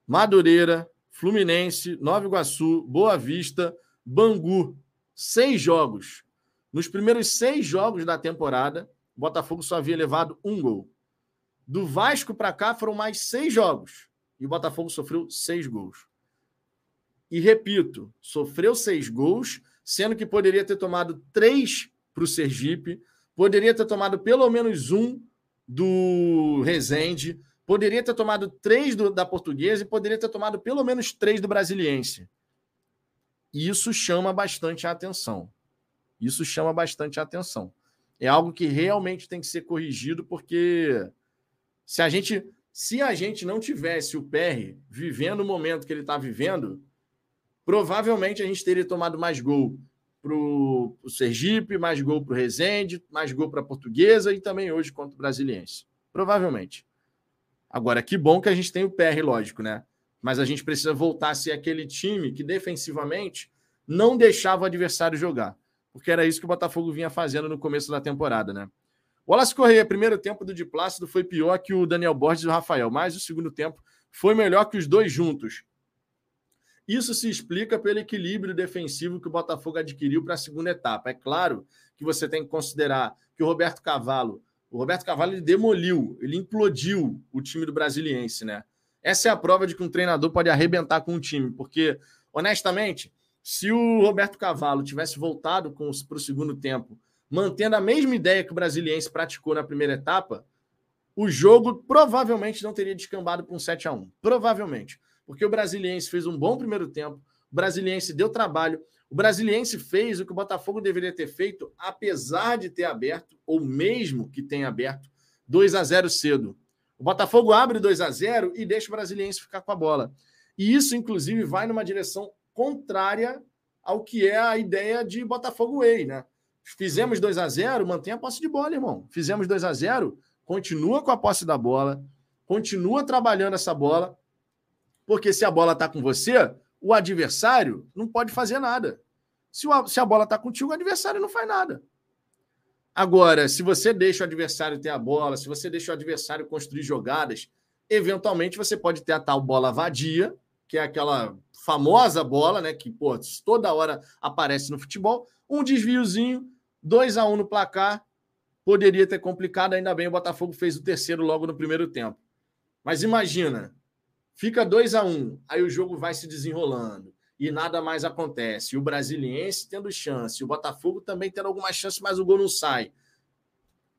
Madureira, Fluminense, Nova Iguaçu, Boa Vista, Bangu. Seis jogos. Nos primeiros seis jogos da temporada, o Botafogo só havia levado um gol. Do Vasco para cá foram mais seis jogos. E o Botafogo sofreu seis gols. E repito, sofreu seis gols, sendo que poderia ter tomado três para o Sergipe, poderia ter tomado pelo menos um do Rezende, poderia ter tomado três do, da Portuguesa e poderia ter tomado pelo menos três do Brasiliense. Isso chama bastante a atenção. Isso chama bastante a atenção. É algo que realmente tem que ser corrigido, porque se a gente se a gente não tivesse o PR vivendo o momento que ele está vivendo, provavelmente a gente teria tomado mais gol para o Sergipe, mais gol para o Rezende, mais gol para a Portuguesa e também hoje contra o Brasiliense. Provavelmente. Agora, que bom que a gente tem o PR, lógico, né? Mas a gente precisa voltar a ser aquele time que defensivamente não deixava o adversário jogar. Porque era isso que o Botafogo vinha fazendo no começo da temporada, né? O Wallace Correia, primeiro tempo do Di Plácido foi pior que o Daniel Borges e o Rafael, mas o segundo tempo foi melhor que os dois juntos. Isso se explica pelo equilíbrio defensivo que o Botafogo adquiriu para a segunda etapa. É claro que você tem que considerar que o Roberto Cavalo, o Roberto Cavalo ele demoliu, ele implodiu o time do Brasiliense, né? Essa é a prova de que um treinador pode arrebentar com um time, porque honestamente, se o Roberto Cavalo tivesse voltado para o segundo tempo mantendo a mesma ideia que o Brasiliense praticou na primeira etapa, o jogo provavelmente não teria descambado para um 7 a 1 Provavelmente. Porque o Brasiliense fez um bom primeiro tempo, o Brasiliense deu trabalho, o Brasiliense fez o que o Botafogo deveria ter feito, apesar de ter aberto, ou mesmo que tenha aberto, 2 a 0 cedo. O Botafogo abre 2 a 0 e deixa o Brasiliense ficar com a bola. E isso, inclusive, vai numa direção contrária ao que é a ideia de Botafogo Way, né? Fizemos 2 a 0 mantém a posse de bola, irmão. Fizemos 2 a 0 continua com a posse da bola, continua trabalhando essa bola, porque se a bola está com você, o adversário não pode fazer nada. Se, o, se a bola está contigo, o adversário não faz nada. Agora, se você deixa o adversário ter a bola, se você deixa o adversário construir jogadas, eventualmente você pode ter a tal bola vadia, que é aquela famosa bola, né? Que pô, toda hora aparece no futebol. Um desviozinho, 2 a 1 um no placar. Poderia ter complicado, ainda bem o Botafogo fez o terceiro logo no primeiro tempo. Mas imagina, fica 2 a 1 um, aí o jogo vai se desenrolando e nada mais acontece. O Brasiliense tendo chance, o Botafogo também tendo alguma chance, mas o gol não sai.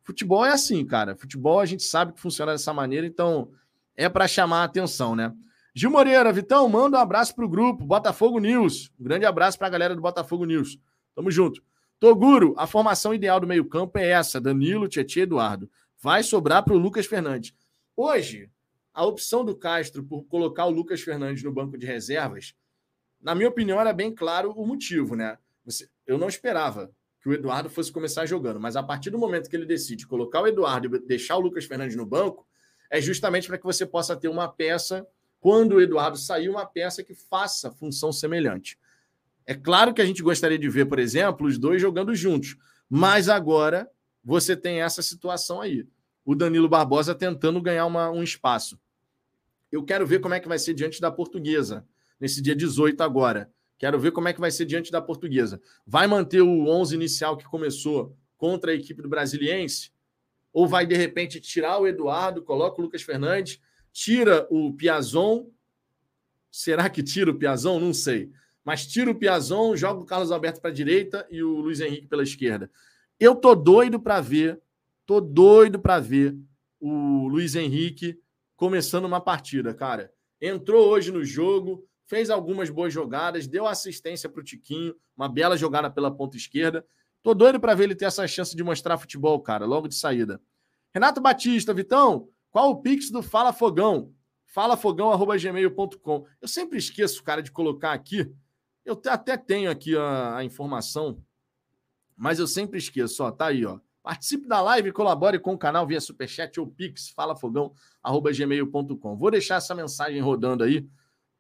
Futebol é assim, cara. Futebol a gente sabe que funciona dessa maneira, então é para chamar a atenção, né? Gil Moreira, Vitão, manda um abraço para o grupo, Botafogo News. Um grande abraço para a galera do Botafogo News. Tamo junto. Toguro, a formação ideal do meio-campo é essa: Danilo, Tietchan Eduardo. Vai sobrar para o Lucas Fernandes. Hoje, a opção do Castro por colocar o Lucas Fernandes no banco de reservas, na minha opinião, era bem claro o motivo, né? Eu não esperava que o Eduardo fosse começar jogando, mas a partir do momento que ele decide colocar o Eduardo e deixar o Lucas Fernandes no banco, é justamente para que você possa ter uma peça, quando o Eduardo sair, uma peça que faça função semelhante. É claro que a gente gostaria de ver, por exemplo, os dois jogando juntos, mas agora você tem essa situação aí. O Danilo Barbosa tentando ganhar uma, um espaço. Eu quero ver como é que vai ser diante da portuguesa, nesse dia 18 agora. Quero ver como é que vai ser diante da portuguesa. Vai manter o 11 inicial que começou contra a equipe do Brasiliense? Ou vai, de repente, tirar o Eduardo, coloca o Lucas Fernandes, tira o Piazon? Será que tira o Piazon? Não sei mas tira o Piazon, joga o Carlos Alberto para a direita e o Luiz Henrique pela esquerda. Eu tô doido para ver, tô doido para ver o Luiz Henrique começando uma partida, cara. Entrou hoje no jogo, fez algumas boas jogadas, deu assistência para o Tiquinho, uma bela jogada pela ponta esquerda. Tô doido para ver ele ter essa chance de mostrar futebol, cara, logo de saída. Renato Batista, Vitão, qual o pix do Fala Fogão? falafogão.gmail.com. Eu sempre esqueço, cara, de colocar aqui eu até tenho aqui a, a, informação, mas eu sempre esqueço. Ó, tá aí, ó. Participe da live, colabore com o canal via Superchat ou Pix, falafogão.gmail.com. Vou deixar essa mensagem rodando aí,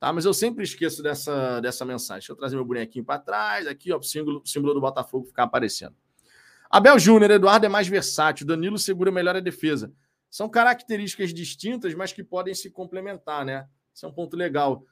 tá? Mas eu sempre esqueço dessa, dessa mensagem. Deixa eu trazer meu bonequinho para trás, aqui, ó, o símbolo, símbolo do Botafogo ficar aparecendo. Abel Júnior, Eduardo é mais versátil, Danilo segura melhor a defesa. São características distintas, mas que podem se complementar, né? Isso é um ponto legal.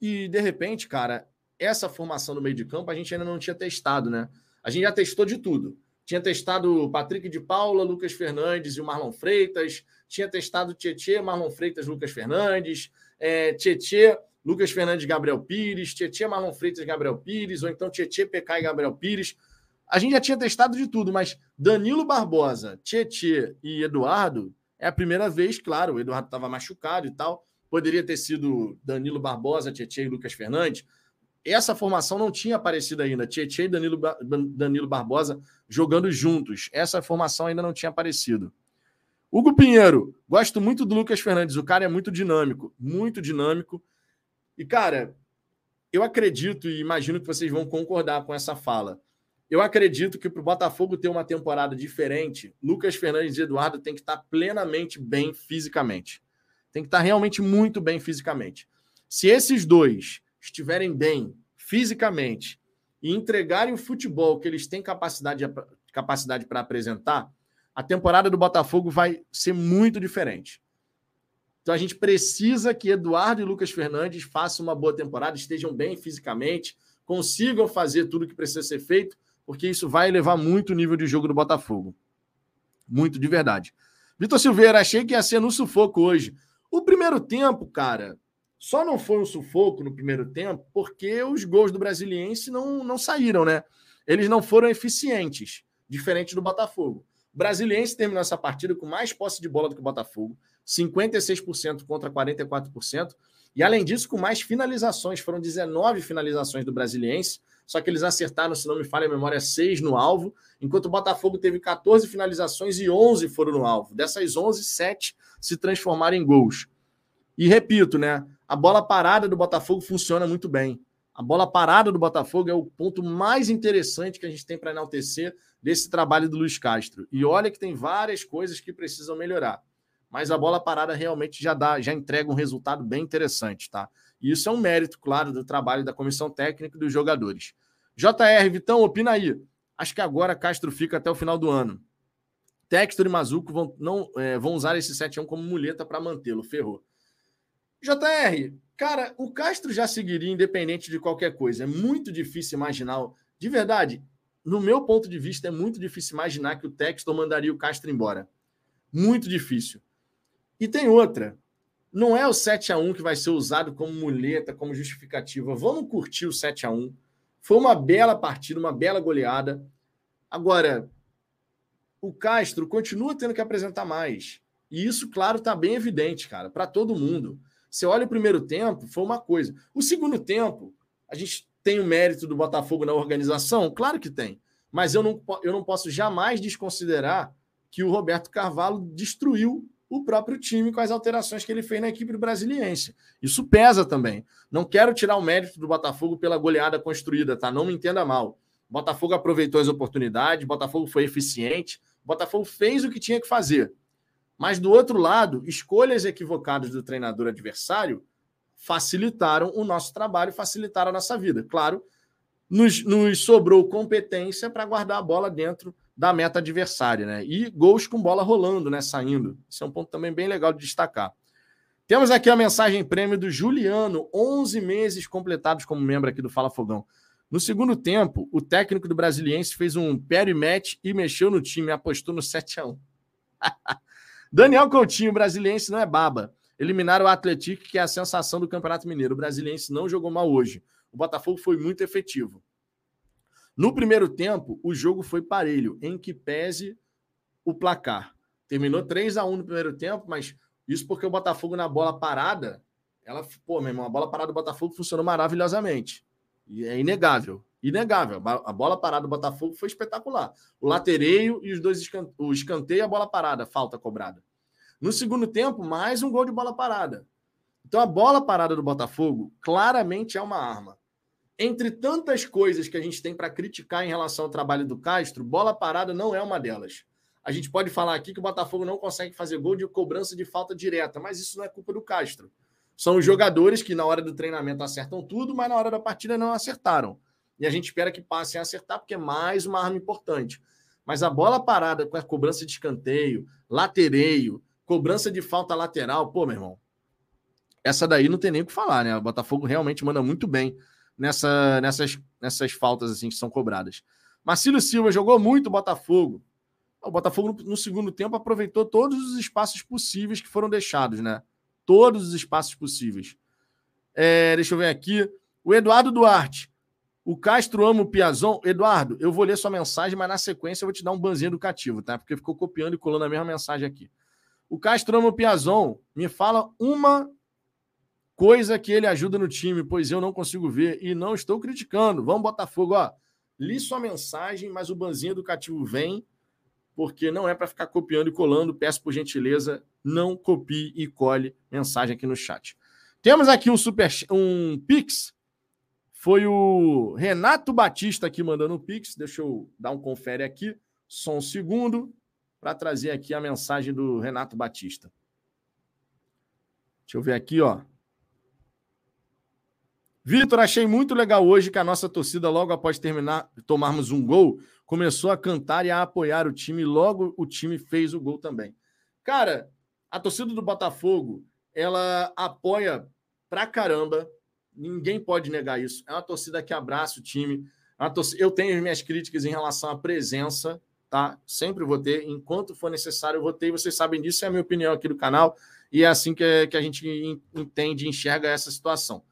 E, de repente, cara, essa formação no meio de campo a gente ainda não tinha testado, né? A gente já testou de tudo. Tinha testado o Patrick de Paula, Lucas Fernandes e o Marlon Freitas, tinha testado Tietê, Marlon Freitas, Lucas Fernandes, é, Tietê, Lucas Fernandes, Gabriel Pires, Tietê, Marlon Freitas, Gabriel Pires, ou então Tietê, PK e Gabriel Pires. A gente já tinha testado de tudo, mas Danilo Barbosa, Tietê e Eduardo é a primeira vez, claro, o Eduardo estava machucado e tal. Poderia ter sido Danilo Barbosa, Tietê e Lucas Fernandes. Essa formação não tinha aparecido ainda. Tietê e Danilo, Danilo Barbosa jogando juntos. Essa formação ainda não tinha aparecido. Hugo Pinheiro, gosto muito do Lucas Fernandes. O cara é muito dinâmico, muito dinâmico. E, cara, eu acredito e imagino que vocês vão concordar com essa fala. Eu acredito que para o Botafogo ter uma temporada diferente, Lucas Fernandes e Eduardo tem que estar plenamente bem fisicamente. Tem que estar realmente muito bem fisicamente. Se esses dois estiverem bem fisicamente e entregarem o futebol que eles têm capacidade, capacidade para apresentar, a temporada do Botafogo vai ser muito diferente. Então a gente precisa que Eduardo e Lucas Fernandes façam uma boa temporada, estejam bem fisicamente, consigam fazer tudo o que precisa ser feito porque isso vai elevar muito o nível de jogo do Botafogo. Muito, de verdade. Vitor Silveira, achei que ia ser no sufoco hoje. O primeiro tempo, cara, só não foi um sufoco no primeiro tempo porque os gols do Brasiliense não, não saíram, né? Eles não foram eficientes, diferente do Botafogo. O Brasiliense terminou essa partida com mais posse de bola do que o Botafogo, 56% contra 44%, e além disso, com mais finalizações, foram 19 finalizações do Brasiliense, só que eles acertaram, se não me falha a memória, seis no alvo, enquanto o Botafogo teve 14 finalizações e 11 foram no alvo. Dessas 11, 7 se transformaram em gols. E repito, né? A bola parada do Botafogo funciona muito bem. A bola parada do Botafogo é o ponto mais interessante que a gente tem para enaltecer desse trabalho do Luiz Castro. E olha que tem várias coisas que precisam melhorar. Mas a bola parada realmente já dá, já entrega um resultado bem interessante, tá? E isso é um mérito, claro, do trabalho da comissão técnica e dos jogadores. JR, Vitão, opina aí. Acho que agora Castro fica até o final do ano. Textor e Mazuco vão, não, é, vão usar esse 7 1 como muleta para mantê-lo. Ferrou. JR, cara, o Castro já seguiria independente de qualquer coisa. É muito difícil imaginar. De verdade, no meu ponto de vista, é muito difícil imaginar que o Textor mandaria o Castro embora. Muito difícil. E tem outra. Não é o 7 a 1 que vai ser usado como muleta, como justificativa. Vamos curtir o 7 a 1 Foi uma bela partida, uma bela goleada. Agora, o Castro continua tendo que apresentar mais. E isso, claro, está bem evidente, cara, para todo mundo. Você olha o primeiro tempo, foi uma coisa. O segundo tempo, a gente tem o mérito do Botafogo na organização? Claro que tem. Mas eu não, eu não posso jamais desconsiderar que o Roberto Carvalho destruiu o próprio time com as alterações que ele fez na equipe do Brasiliense. Isso pesa também. Não quero tirar o mérito do Botafogo pela goleada construída, tá? Não me entenda mal. Botafogo aproveitou as oportunidades, Botafogo foi eficiente, Botafogo fez o que tinha que fazer. Mas do outro lado, escolhas equivocadas do treinador adversário facilitaram o nosso trabalho, facilitaram a nossa vida. Claro, nos, nos sobrou competência para guardar a bola dentro da meta adversária, né? E gols com bola rolando, né? Saindo. Isso é um ponto também bem legal de destacar. Temos aqui a mensagem prêmio do Juliano, 11 meses completados como membro aqui do Fala Fogão. No segundo tempo, o técnico do Brasiliense fez um match e mexeu no time, apostou no 7 a 1 [laughs] Daniel Coutinho, brasiliense, não é baba. Eliminaram o Atlético, que é a sensação do Campeonato Mineiro. O brasiliense não jogou mal hoje. O Botafogo foi muito efetivo. No primeiro tempo, o jogo foi parelho, em que pese o placar. Terminou 3 a 1 no primeiro tempo, mas isso porque o Botafogo na bola parada, ela, pô, meu irmão, a bola parada do Botafogo funcionou maravilhosamente. E é inegável. Inegável. A bola parada do Botafogo foi espetacular. O latereio e os dois escante... o escanteio e a bola parada, falta cobrada. No segundo tempo, mais um gol de bola parada. Então a bola parada do Botafogo claramente é uma arma entre tantas coisas que a gente tem para criticar em relação ao trabalho do Castro, bola parada não é uma delas. A gente pode falar aqui que o Botafogo não consegue fazer gol de cobrança de falta direta, mas isso não é culpa do Castro. São os jogadores que na hora do treinamento acertam tudo, mas na hora da partida não acertaram. E a gente espera que passem a acertar, porque é mais uma arma importante. Mas a bola parada com a cobrança de escanteio, latereio, cobrança de falta lateral, pô, meu irmão, essa daí não tem nem o que falar, né? O Botafogo realmente manda muito bem nessa, nessas, nessas faltas assim que são cobradas. Marcílio Silva jogou muito Botafogo. O Botafogo, no, no segundo tempo, aproveitou todos os espaços possíveis que foram deixados, né? Todos os espaços possíveis. É, deixa eu ver aqui. O Eduardo Duarte. O Castro ama o Piazon. Eduardo, eu vou ler sua mensagem, mas na sequência eu vou te dar um banzinho educativo, tá? Porque ficou copiando e colando a mesma mensagem aqui. O Castro ama o Piazon. Me fala uma coisa que ele ajuda no time, pois eu não consigo ver e não estou criticando. Vamos, Botafogo, ó. Li sua mensagem, mas o banzinho educativo vem, porque não é para ficar copiando e colando. Peço por gentileza, não copie e cole mensagem aqui no chat. Temos aqui um super um Pix. Foi o Renato Batista aqui mandando um Pix. Deixa eu dar um confere aqui. Só um segundo para trazer aqui a mensagem do Renato Batista. Deixa eu ver aqui, ó. Vitor, achei muito legal hoje que a nossa torcida, logo após terminar, tomarmos um gol, começou a cantar e a apoiar o time. Logo o time fez o gol também. Cara, a torcida do Botafogo, ela apoia pra caramba. Ninguém pode negar isso. É uma torcida que abraça o time. É torcida... Eu tenho as minhas críticas em relação à presença, tá? Sempre vou ter. Enquanto for necessário, eu. E vocês sabem disso, é a minha opinião aqui do canal. E é assim que, que a gente entende e enxerga essa situação.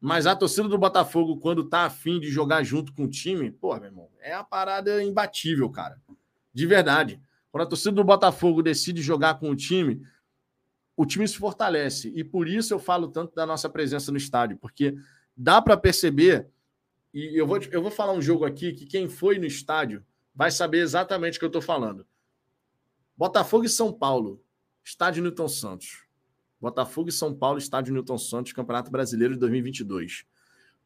Mas a torcida do Botafogo, quando tá afim de jogar junto com o time, pô, meu irmão, é a parada imbatível, cara. De verdade. Quando a torcida do Botafogo decide jogar com o time, o time se fortalece. E por isso eu falo tanto da nossa presença no estádio, porque dá para perceber. E eu vou, eu vou falar um jogo aqui que quem foi no estádio vai saber exatamente o que eu estou falando. Botafogo e São Paulo, estádio Newton Santos. Botafogo e São Paulo, estádio Newton Santos, Campeonato Brasileiro de 2022.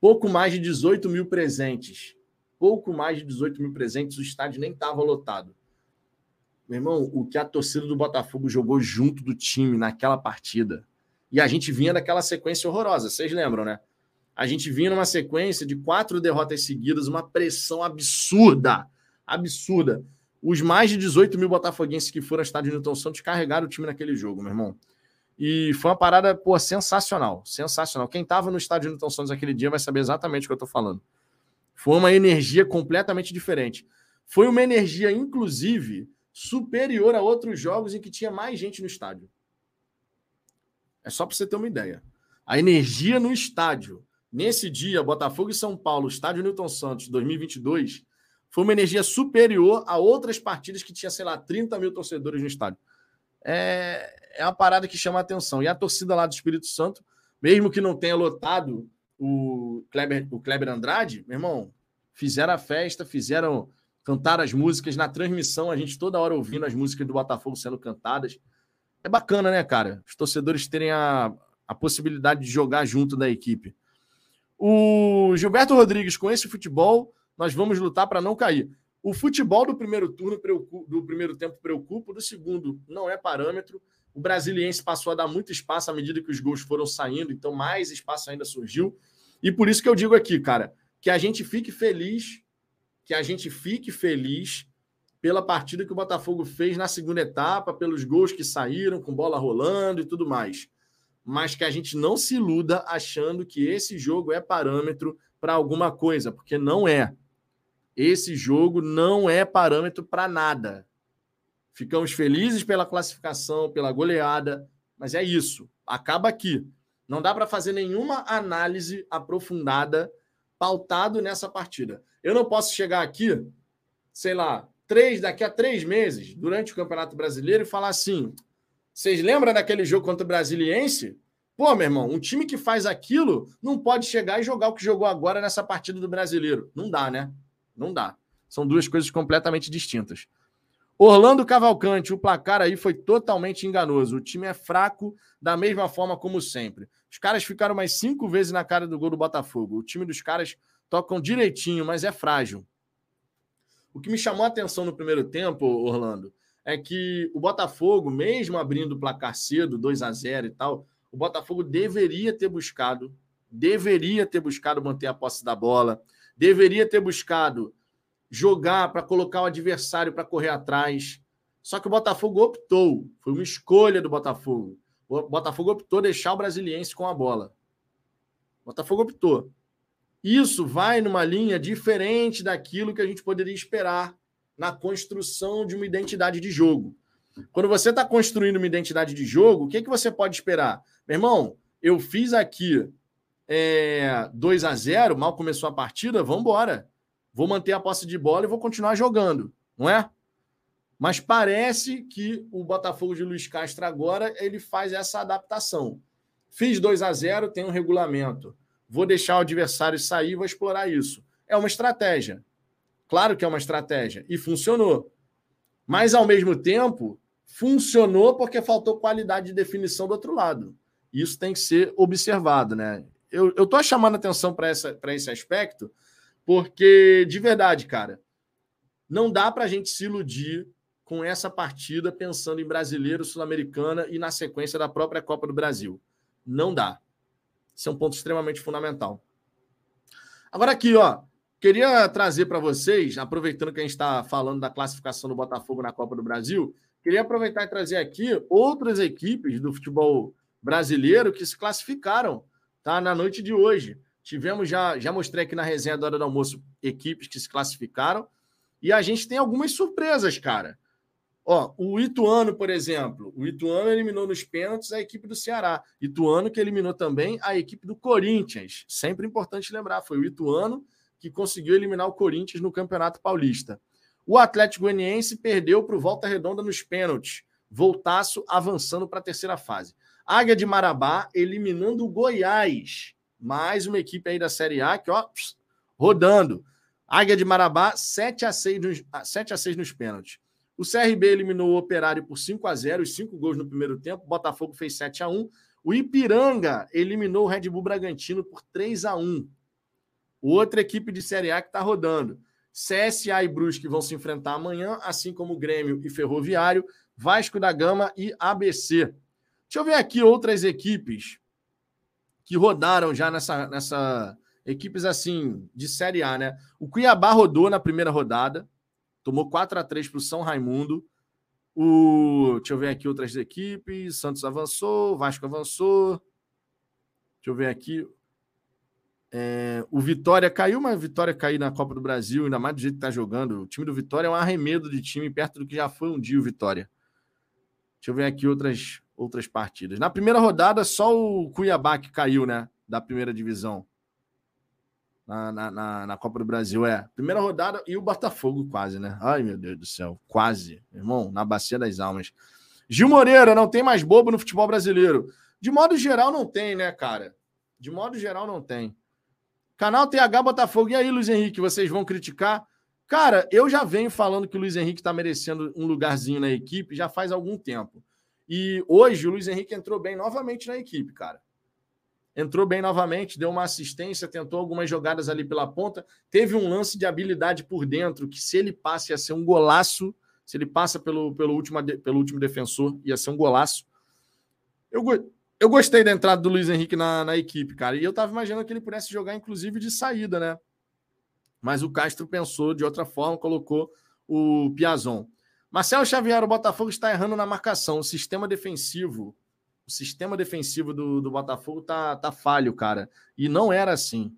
Pouco mais de 18 mil presentes. Pouco mais de 18 mil presentes, o estádio nem estava lotado. Meu irmão, o que a torcida do Botafogo jogou junto do time naquela partida. E a gente vinha daquela sequência horrorosa, vocês lembram, né? A gente vinha numa sequência de quatro derrotas seguidas, uma pressão absurda. Absurda. Os mais de 18 mil botafoguenses que foram ao estádio Newton Santos carregaram o time naquele jogo, meu irmão. E foi uma parada, pô, sensacional. Sensacional. Quem estava no estádio Newton Santos aquele dia vai saber exatamente o que eu estou falando. Foi uma energia completamente diferente. Foi uma energia, inclusive, superior a outros jogos em que tinha mais gente no estádio. É só para você ter uma ideia. A energia no estádio, nesse dia, Botafogo e São Paulo, estádio Newton Santos, 2022, foi uma energia superior a outras partidas que tinha, sei lá, 30 mil torcedores no estádio é, é uma parada que chama a atenção. E a torcida lá do Espírito Santo, mesmo que não tenha lotado o Kleber, o Kleber Andrade, meu irmão, fizeram a festa, fizeram cantar as músicas na transmissão, a gente toda hora ouvindo as músicas do Botafogo sendo cantadas. É bacana, né, cara? Os torcedores terem a, a possibilidade de jogar junto da equipe. O Gilberto Rodrigues, com esse futebol, nós vamos lutar para não cair. O futebol do primeiro turno, do primeiro tempo preocupa, do segundo não é parâmetro. O brasiliense passou a dar muito espaço à medida que os gols foram saindo, então mais espaço ainda surgiu. E por isso que eu digo aqui, cara, que a gente fique feliz, que a gente fique feliz pela partida que o Botafogo fez na segunda etapa, pelos gols que saíram, com bola rolando e tudo mais. Mas que a gente não se iluda achando que esse jogo é parâmetro para alguma coisa, porque não é. Esse jogo não é parâmetro para nada. Ficamos felizes pela classificação, pela goleada, mas é isso. Acaba aqui. Não dá para fazer nenhuma análise aprofundada pautado nessa partida. Eu não posso chegar aqui, sei lá, três daqui a três meses, durante o Campeonato Brasileiro, e falar assim: vocês lembram daquele jogo contra o Brasiliense? Pô, meu irmão, um time que faz aquilo não pode chegar e jogar o que jogou agora nessa partida do Brasileiro. Não dá, né? Não dá. São duas coisas completamente distintas. Orlando Cavalcante, o placar aí foi totalmente enganoso. O time é fraco da mesma forma como sempre. Os caras ficaram mais cinco vezes na cara do gol do Botafogo. O time dos caras tocam direitinho, mas é frágil. O que me chamou a atenção no primeiro tempo, Orlando, é que o Botafogo, mesmo abrindo o placar cedo, 2 a 0 e tal, o Botafogo deveria ter buscado, deveria ter buscado manter a posse da bola, deveria ter buscado jogar para colocar o adversário para correr atrás. Só que o Botafogo optou, foi uma escolha do Botafogo. O Botafogo optou deixar o brasiliense com a bola. O Botafogo optou. Isso vai numa linha diferente daquilo que a gente poderia esperar na construção de uma identidade de jogo. Quando você está construindo uma identidade de jogo, o que, que você pode esperar? Meu irmão, eu fiz aqui é, 2 a 0 mal começou a partida, vamos embora. Vou manter a posse de bola e vou continuar jogando, não é? Mas parece que o Botafogo de Luiz Castro agora ele faz essa adaptação. Fiz 2 a 0 tem um regulamento. Vou deixar o adversário sair, vou explorar isso. É uma estratégia. Claro que é uma estratégia. E funcionou. Mas, ao mesmo tempo, funcionou porque faltou qualidade de definição do outro lado. Isso tem que ser observado, né? Eu estou chamando atenção para esse aspecto, porque, de verdade, cara, não dá para a gente se iludir com essa partida pensando em brasileiro, sul-americana e na sequência da própria Copa do Brasil. Não dá. Isso é um ponto extremamente fundamental. Agora aqui, ó, queria trazer para vocês, aproveitando que a gente está falando da classificação do Botafogo na Copa do Brasil, queria aproveitar e trazer aqui outras equipes do futebol brasileiro que se classificaram, tá? Na noite de hoje. Tivemos já, já mostrei aqui na resenha da hora do almoço equipes que se classificaram e a gente tem algumas surpresas, cara. Ó, o Ituano, por exemplo, o Ituano eliminou nos pênaltis a equipe do Ceará. Ituano que eliminou também a equipe do Corinthians. Sempre importante lembrar, foi o Ituano que conseguiu eliminar o Corinthians no Campeonato Paulista. O Atlético Goianiense perdeu para o Volta Redonda nos pênaltis. Voltaço avançando para a terceira fase. Águia de Marabá eliminando o Goiás. Mais uma equipe aí da Série A que, ó, rodando. Águia de Marabá, 7 a 6 nos, 7 a 6 nos pênaltis. O CRB eliminou o Operário por 5 a 0 os cinco gols no primeiro tempo. O Botafogo fez 7 a 1 O Ipiranga eliminou o Red Bull Bragantino por 3 a 1 Outra equipe de Série A que está rodando. CSA e Brusque vão se enfrentar amanhã, assim como Grêmio e Ferroviário, Vasco da Gama e ABC. Deixa eu ver aqui outras equipes que rodaram já nessa, nessa equipes assim de Série A, né? O Cuiabá rodou na primeira rodada, tomou 4 a 3 para o São Raimundo. O, deixa eu ver aqui outras equipes. Santos avançou, Vasco avançou. Deixa eu ver aqui. É, o Vitória caiu, mas Vitória caiu na Copa do Brasil, ainda mais do jeito que está jogando. O time do Vitória é um arremedo de time perto do que já foi um dia o Vitória. Deixa eu ver aqui outras, outras partidas. Na primeira rodada, só o Cuiabá que caiu, né? Da primeira divisão na, na, na, Copa do Brasil. É, primeira rodada e o Botafogo quase, né? Ai, meu Deus do céu, quase. Irmão, na Bacia das Almas. Gil Moreira, não tem mais bobo no futebol brasileiro. De modo geral, não tem, né, cara? De modo geral, não tem. Canal TH Botafogo. E aí, Luiz Henrique, vocês vão criticar? Cara, eu já venho falando que o Luiz Henrique está merecendo um lugarzinho na equipe já faz algum tempo. E hoje o Luiz Henrique entrou bem novamente na equipe, cara entrou bem novamente, deu uma assistência, tentou algumas jogadas ali pela ponta, teve um lance de habilidade por dentro, que se ele passa ia ser um golaço, se ele passa pelo, pelo, último, pelo último defensor, ia ser um golaço. Eu, eu gostei da entrada do Luiz Henrique na, na equipe, cara, e eu tava imaginando que ele pudesse jogar, inclusive, de saída, né? Mas o Castro pensou de outra forma, colocou o Piazon. Marcelo Xavier, o Botafogo está errando na marcação. O sistema defensivo o sistema defensivo do, do Botafogo tá, tá falho, cara. E não era assim.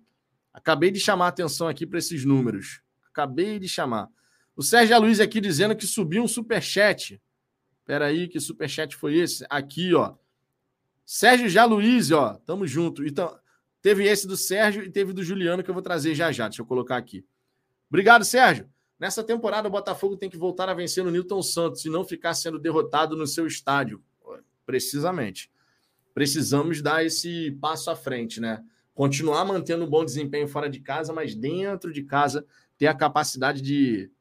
Acabei de chamar atenção aqui para esses números. Acabei de chamar. O Sérgio Luiz aqui dizendo que subiu um superchat. Espera aí, que superchat foi esse? Aqui, ó. Sérgio Jaluiz, ó. Tamo junto. Então, teve esse do Sérgio e teve do Juliano que eu vou trazer já já. Deixa eu colocar aqui. Obrigado, Sérgio. Nessa temporada, o Botafogo tem que voltar a vencer no Newton Santos e não ficar sendo derrotado no seu estádio. Precisamente. Precisamos dar esse passo à frente, né? Continuar mantendo um bom desempenho fora de casa, mas dentro de casa ter a capacidade de,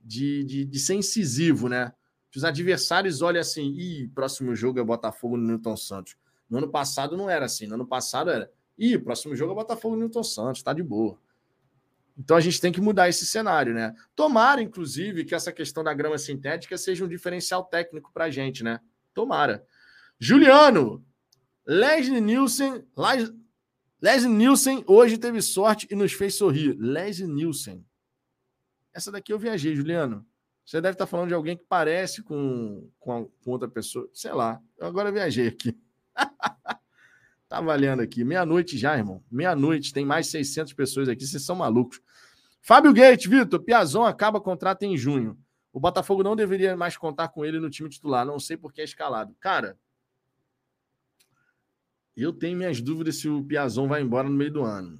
de, de, de ser incisivo, né? Os adversários olhem assim, ih, próximo jogo é Botafogo no Newton Santos. No ano passado não era assim. No ano passado era, ih, próximo jogo é Botafogo no Newton Santos, tá de boa. Então a gente tem que mudar esse cenário, né? Tomara, inclusive, que essa questão da grama sintética seja um diferencial técnico para a gente, né? Tomara. Juliano, Leslie Nielsen, Leslie Nielsen hoje teve sorte e nos fez sorrir. Leslie Nielsen. Essa daqui eu viajei, Juliano. Você deve estar falando de alguém que parece com, com, com outra pessoa. Sei lá. Eu agora viajei aqui. [laughs] tá valendo aqui. Meia-noite já, irmão. Meia-noite. Tem mais 600 pessoas aqui. Vocês são malucos. Fábio Gate, Vitor, Piazon acaba contrato em junho. O Botafogo não deveria mais contar com ele no time titular. Não sei por que é escalado. Cara, eu tenho minhas dúvidas se o Piazon vai embora no meio do ano.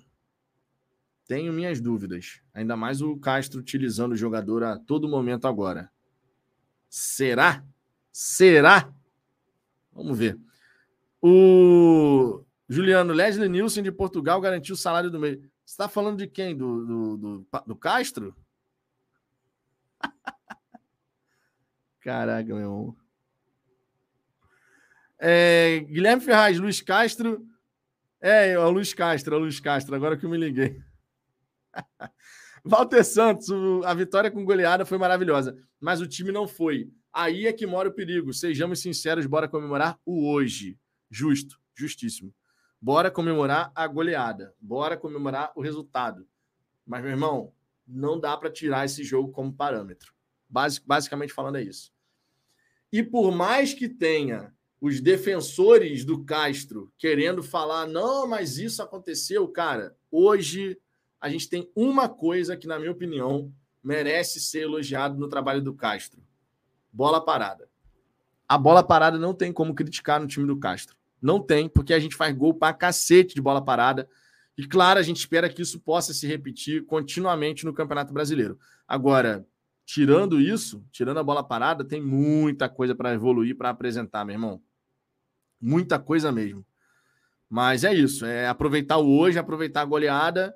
Tenho minhas dúvidas. Ainda mais o Castro utilizando o jogador a todo momento agora. Será? Será? Vamos ver. O Juliano Leslie Nilson de Portugal garantiu o salário do meio. Você está falando de quem? Do, do, do, do Castro? [laughs] Caraca, meu irmão. É, Guilherme Ferraz, Luiz Castro. É, é o Luiz Castro, é o Luiz Castro, agora que eu me liguei. [laughs] Walter Santos, a vitória com goleada foi maravilhosa, mas o time não foi. Aí é que mora o perigo. Sejamos sinceros, bora comemorar o hoje. Justo, justíssimo. Bora comemorar a goleada. Bora comemorar o resultado. Mas, meu irmão, não dá para tirar esse jogo como parâmetro. Basic, basicamente falando é isso. E por mais que tenha os defensores do Castro querendo falar, não, mas isso aconteceu, cara, hoje a gente tem uma coisa que, na minha opinião, merece ser elogiado no trabalho do Castro: bola parada. A bola parada não tem como criticar no time do Castro. Não tem, porque a gente faz gol pra cacete de bola parada. E claro, a gente espera que isso possa se repetir continuamente no Campeonato Brasileiro. Agora, tirando isso, tirando a bola parada, tem muita coisa para evoluir, para apresentar, meu irmão. Muita coisa mesmo. Mas é isso, é aproveitar o hoje, aproveitar a goleada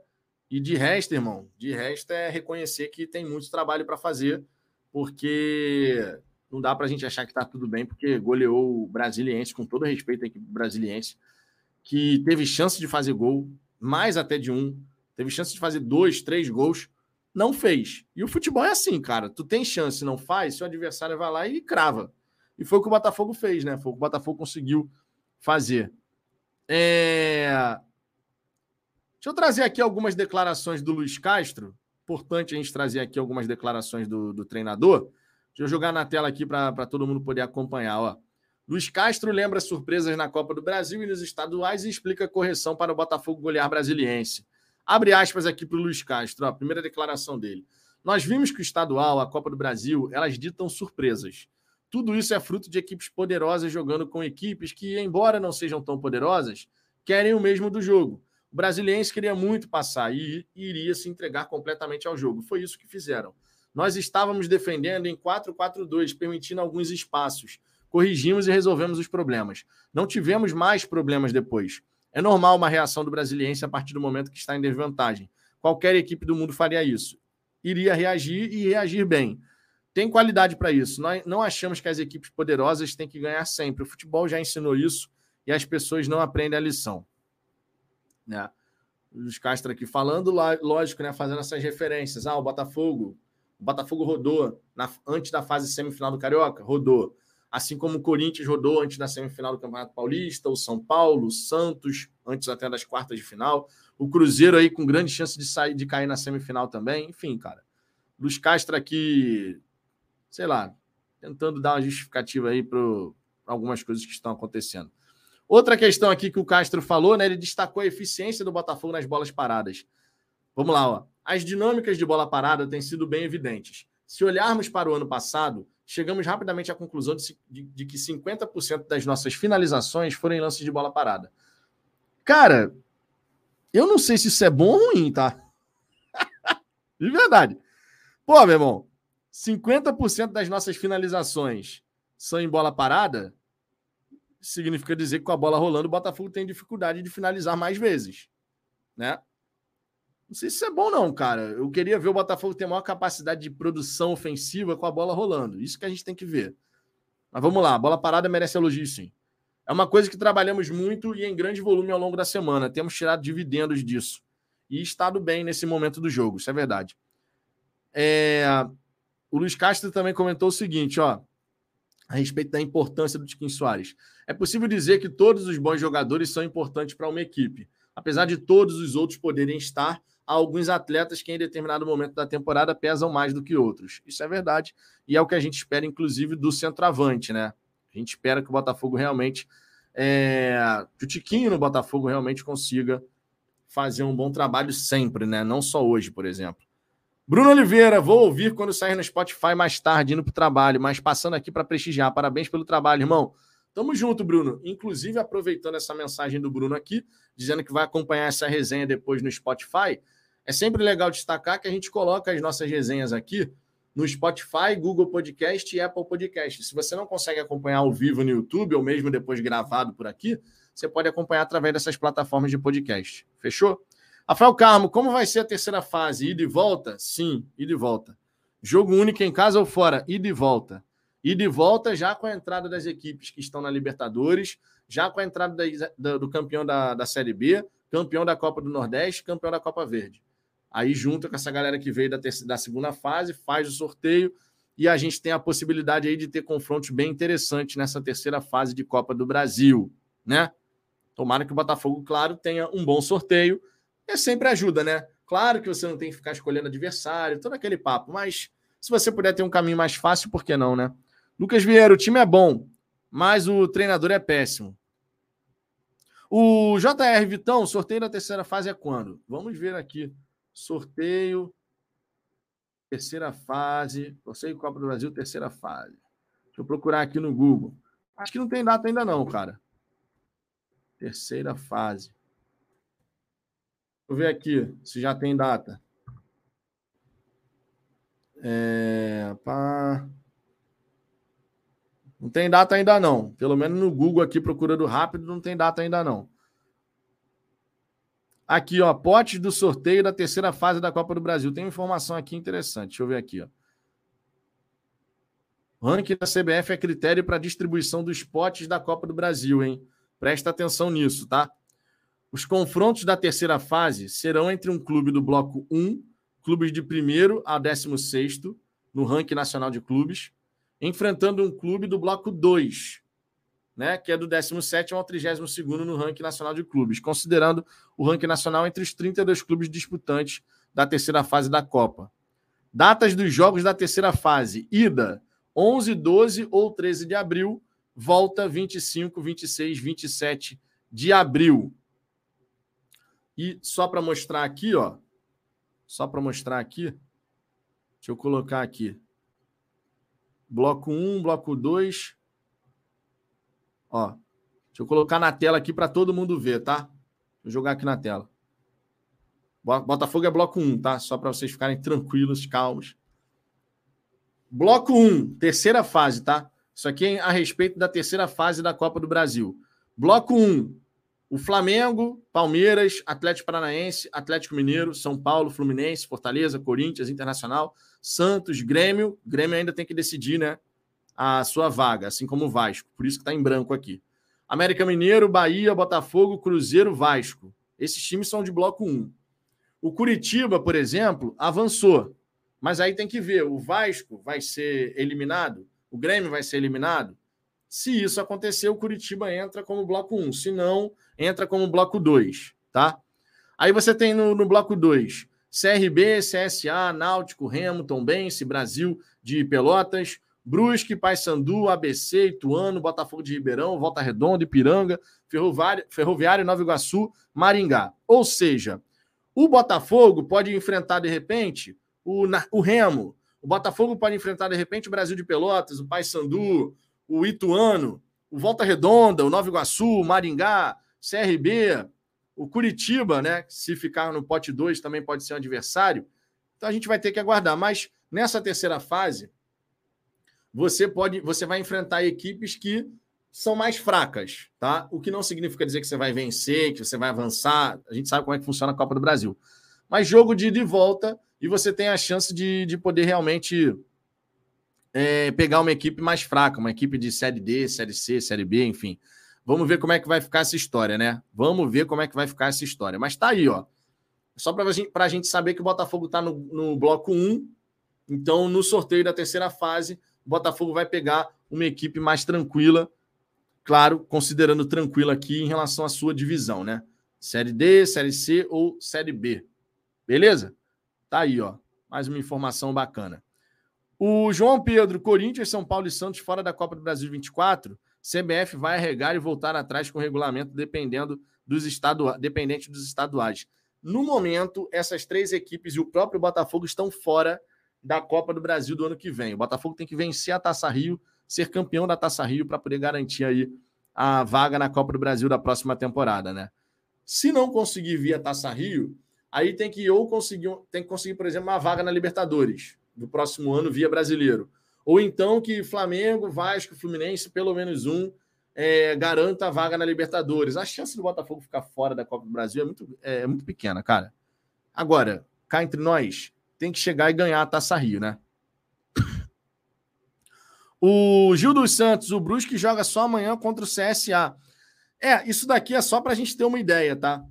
e de resto, irmão, de resto é reconhecer que tem muito trabalho para fazer, porque não dá para a gente achar que está tudo bem, porque goleou o Brasiliense, com todo respeito à equipe brasiliense, que teve chance de fazer gol, mais até de um, teve chance de fazer dois, três gols, não fez. E o futebol é assim, cara. Tu tem chance, não faz, seu adversário vai lá e crava. E foi o que o Botafogo fez, né? Foi o que o Botafogo conseguiu fazer. É... Deixa eu trazer aqui algumas declarações do Luiz Castro. Importante a gente trazer aqui algumas declarações do, do treinador. Deixa eu jogar na tela aqui para todo mundo poder acompanhar. Ó. Luiz Castro lembra surpresas na Copa do Brasil e nos estaduais e explica correção para o Botafogo golear brasiliense. Abre aspas aqui para o Luiz Castro, ó, primeira declaração dele. Nós vimos que o estadual, a Copa do Brasil, elas ditam surpresas. Tudo isso é fruto de equipes poderosas jogando com equipes que, embora não sejam tão poderosas, querem o mesmo do jogo. O Brasiliense queria muito passar e iria se entregar completamente ao jogo. Foi isso que fizeram. Nós estávamos defendendo em 4-4-2, permitindo alguns espaços. Corrigimos e resolvemos os problemas. Não tivemos mais problemas depois. É normal uma reação do Brasiliense a partir do momento que está em desvantagem. Qualquer equipe do mundo faria isso. Iria reagir e reagir bem. Tem qualidade para isso. Nós não achamos que as equipes poderosas têm que ganhar sempre. O futebol já ensinou isso e as pessoas não aprendem a lição né? Os Castro aqui falando, lógico, né? Fazendo essas referências. Ah, o Botafogo. O Botafogo rodou na, antes da fase semifinal do Carioca? Rodou. Assim como o Corinthians rodou antes da semifinal do Campeonato Paulista, o São Paulo, o Santos, antes até das quartas de final. O Cruzeiro aí com grande chance de sair de cair na semifinal também. Enfim, cara. Luiz Castro aqui, sei lá, tentando dar uma justificativa aí para algumas coisas que estão acontecendo. Outra questão aqui que o Castro falou, né? Ele destacou a eficiência do Botafogo nas bolas paradas. Vamos lá, ó. As dinâmicas de bola parada têm sido bem evidentes. Se olharmos para o ano passado, chegamos rapidamente à conclusão de, de, de que 50% das nossas finalizações foram em lances de bola parada. Cara, eu não sei se isso é bom ou ruim, tá? [laughs] de verdade. Pô, meu irmão, 50% das nossas finalizações são em bola parada significa dizer que com a bola rolando, o Botafogo tem dificuldade de finalizar mais vezes, né? Não sei se isso é bom, não, cara. Eu queria ver o Botafogo ter maior capacidade de produção ofensiva com a bola rolando. Isso que a gente tem que ver. Mas vamos lá, a bola parada merece elogio, sim. É uma coisa que trabalhamos muito e em grande volume ao longo da semana. Temos tirado dividendos disso. E estado bem nesse momento do jogo, isso é verdade. É... O Luiz Castro também comentou o seguinte, ó a respeito da importância do Tiquinho Soares. É possível dizer que todos os bons jogadores são importantes para uma equipe. Apesar de todos os outros poderem estar, alguns atletas que em determinado momento da temporada pesam mais do que outros. Isso é verdade. E é o que a gente espera, inclusive, do centroavante, né? A gente espera que o Botafogo realmente. É... que o Tiquinho no Botafogo realmente consiga fazer um bom trabalho sempre, né? Não só hoje, por exemplo. Bruno Oliveira, vou ouvir quando sair no Spotify mais tarde, indo para o trabalho, mas passando aqui para prestigiar. Parabéns pelo trabalho, irmão. Tamo junto, Bruno. Inclusive, aproveitando essa mensagem do Bruno aqui, dizendo que vai acompanhar essa resenha depois no Spotify, é sempre legal destacar que a gente coloca as nossas resenhas aqui no Spotify, Google Podcast e Apple Podcast. Se você não consegue acompanhar ao vivo no YouTube, ou mesmo depois gravado por aqui, você pode acompanhar através dessas plataformas de podcast. Fechou? Rafael Carmo, como vai ser a terceira fase? Ida e volta? Sim, ida e volta. Jogo único em casa ou fora? Ida e volta. Ida e volta já com a entrada das equipes que estão na Libertadores, já com a entrada da, da, do campeão da, da Série B, campeão da Copa do Nordeste, campeão da Copa Verde. Aí junta com essa galera que veio da, terceira, da segunda fase, faz o sorteio e a gente tem a possibilidade aí de ter confrontos bem interessantes nessa terceira fase de Copa do Brasil, né? Tomara que o Botafogo, claro, tenha um bom sorteio é sempre ajuda, né? Claro que você não tem que ficar escolhendo adversário, todo aquele papo, mas se você puder ter um caminho mais fácil, por que não, né? Lucas Vieira, o time é bom, mas o treinador é péssimo. O JR Vitão, sorteio da terceira fase é quando? Vamos ver aqui. Sorteio, terceira fase, sorteio Copa do Brasil, terceira fase. Deixa eu procurar aqui no Google. Acho que não tem data ainda não, cara. Terceira fase. Eu ver aqui se já tem data. É, pá. Não tem data ainda não. Pelo menos no Google aqui, procurando rápido, não tem data ainda não. Aqui, ó, potes do sorteio da terceira fase da Copa do Brasil. Tem uma informação aqui interessante. Deixa eu ver aqui, ó. Ranking da CBF é critério para distribuição dos potes da Copa do Brasil, hein? Presta atenção nisso, tá? Os confrontos da terceira fase serão entre um clube do bloco 1, clubes de primeiro a 16 no ranking nacional de clubes, enfrentando um clube do bloco 2, né, que é do 17 ao 32 no ranking nacional de clubes, considerando o ranking nacional entre os 32 clubes disputantes da terceira fase da Copa. Datas dos jogos da terceira fase: ida 11, 12 ou 13 de abril, volta 25, 26, 27 de abril. E só para mostrar aqui, ó, só para mostrar aqui, deixa eu colocar aqui. Bloco 1, bloco 2. Ó, deixa eu colocar na tela aqui para todo mundo ver, tá? Vou jogar aqui na tela. Botafogo é bloco 1, tá? Só para vocês ficarem tranquilos, calmos. Bloco 1, terceira fase, tá? Isso aqui é a respeito da terceira fase da Copa do Brasil. Bloco 1, o Flamengo, Palmeiras, Atlético Paranaense, Atlético Mineiro, São Paulo, Fluminense, Fortaleza, Corinthians, Internacional, Santos, Grêmio. Grêmio ainda tem que decidir, né? A sua vaga, assim como o Vasco. Por isso que está em branco aqui. América Mineiro, Bahia, Botafogo, Cruzeiro, Vasco. Esses times são de bloco 1. O Curitiba, por exemplo, avançou. Mas aí tem que ver: o Vasco vai ser eliminado, o Grêmio vai ser eliminado. Se isso acontecer, o Curitiba entra como bloco 1. Se não, entra como bloco 2, tá? Aí você tem no, no bloco 2 CRB, CSA, Náutico, Remo, Tombense, Brasil de Pelotas, Brusque, Paysandu, ABC, Ituano, Botafogo de Ribeirão, Volta Redonda, Ipiranga, Ferroviário, Nova Iguaçu, Maringá. Ou seja, o Botafogo pode enfrentar de repente o, o Remo, o Botafogo pode enfrentar de repente o Brasil de Pelotas, o Paysandu, o Ituano, o Volta Redonda, o Nova Iguaçu, o Maringá, CRB, o Curitiba, né? Se ficar no pote 2 também pode ser um adversário. Então a gente vai ter que aguardar. Mas nessa terceira fase, você pode, você vai enfrentar equipes que são mais fracas, tá? O que não significa dizer que você vai vencer, que você vai avançar. A gente sabe como é que funciona a Copa do Brasil. Mas jogo de ida e volta, e você tem a chance de, de poder realmente é, pegar uma equipe mais fraca, uma equipe de Série D, Série C, Série B, enfim. Vamos ver como é que vai ficar essa história, né? Vamos ver como é que vai ficar essa história. Mas tá aí, ó. Só para a gente saber que o Botafogo está no, no bloco 1. Então, no sorteio da terceira fase, Botafogo vai pegar uma equipe mais tranquila. Claro, considerando tranquila aqui em relação à sua divisão, né? Série D, Série C ou Série B. Beleza? Tá aí, ó. Mais uma informação bacana. O João Pedro, Corinthians, São Paulo e Santos fora da Copa do Brasil 24, CBF vai arregar e voltar atrás com o regulamento dependendo dos estaduais, dependente dos estaduais. No momento, essas três equipes e o próprio Botafogo estão fora da Copa do Brasil do ano que vem. O Botafogo tem que vencer a Taça Rio, ser campeão da Taça Rio para poder garantir aí a vaga na Copa do Brasil da próxima temporada, né? Se não conseguir vir a Taça Rio, aí tem que ou conseguir, tem que conseguir, por exemplo, uma vaga na Libertadores do próximo ano via brasileiro. Ou então que Flamengo, Vasco, Fluminense, pelo menos um, é, garanta a vaga na Libertadores. A chance do Botafogo ficar fora da Copa do Brasil é muito, é, é muito pequena, cara. Agora, cá entre nós, tem que chegar e ganhar a Taça Rio, né? O Gil dos Santos, o Brusque joga só amanhã contra o CSA. É, isso daqui é só para a gente ter uma ideia, tá?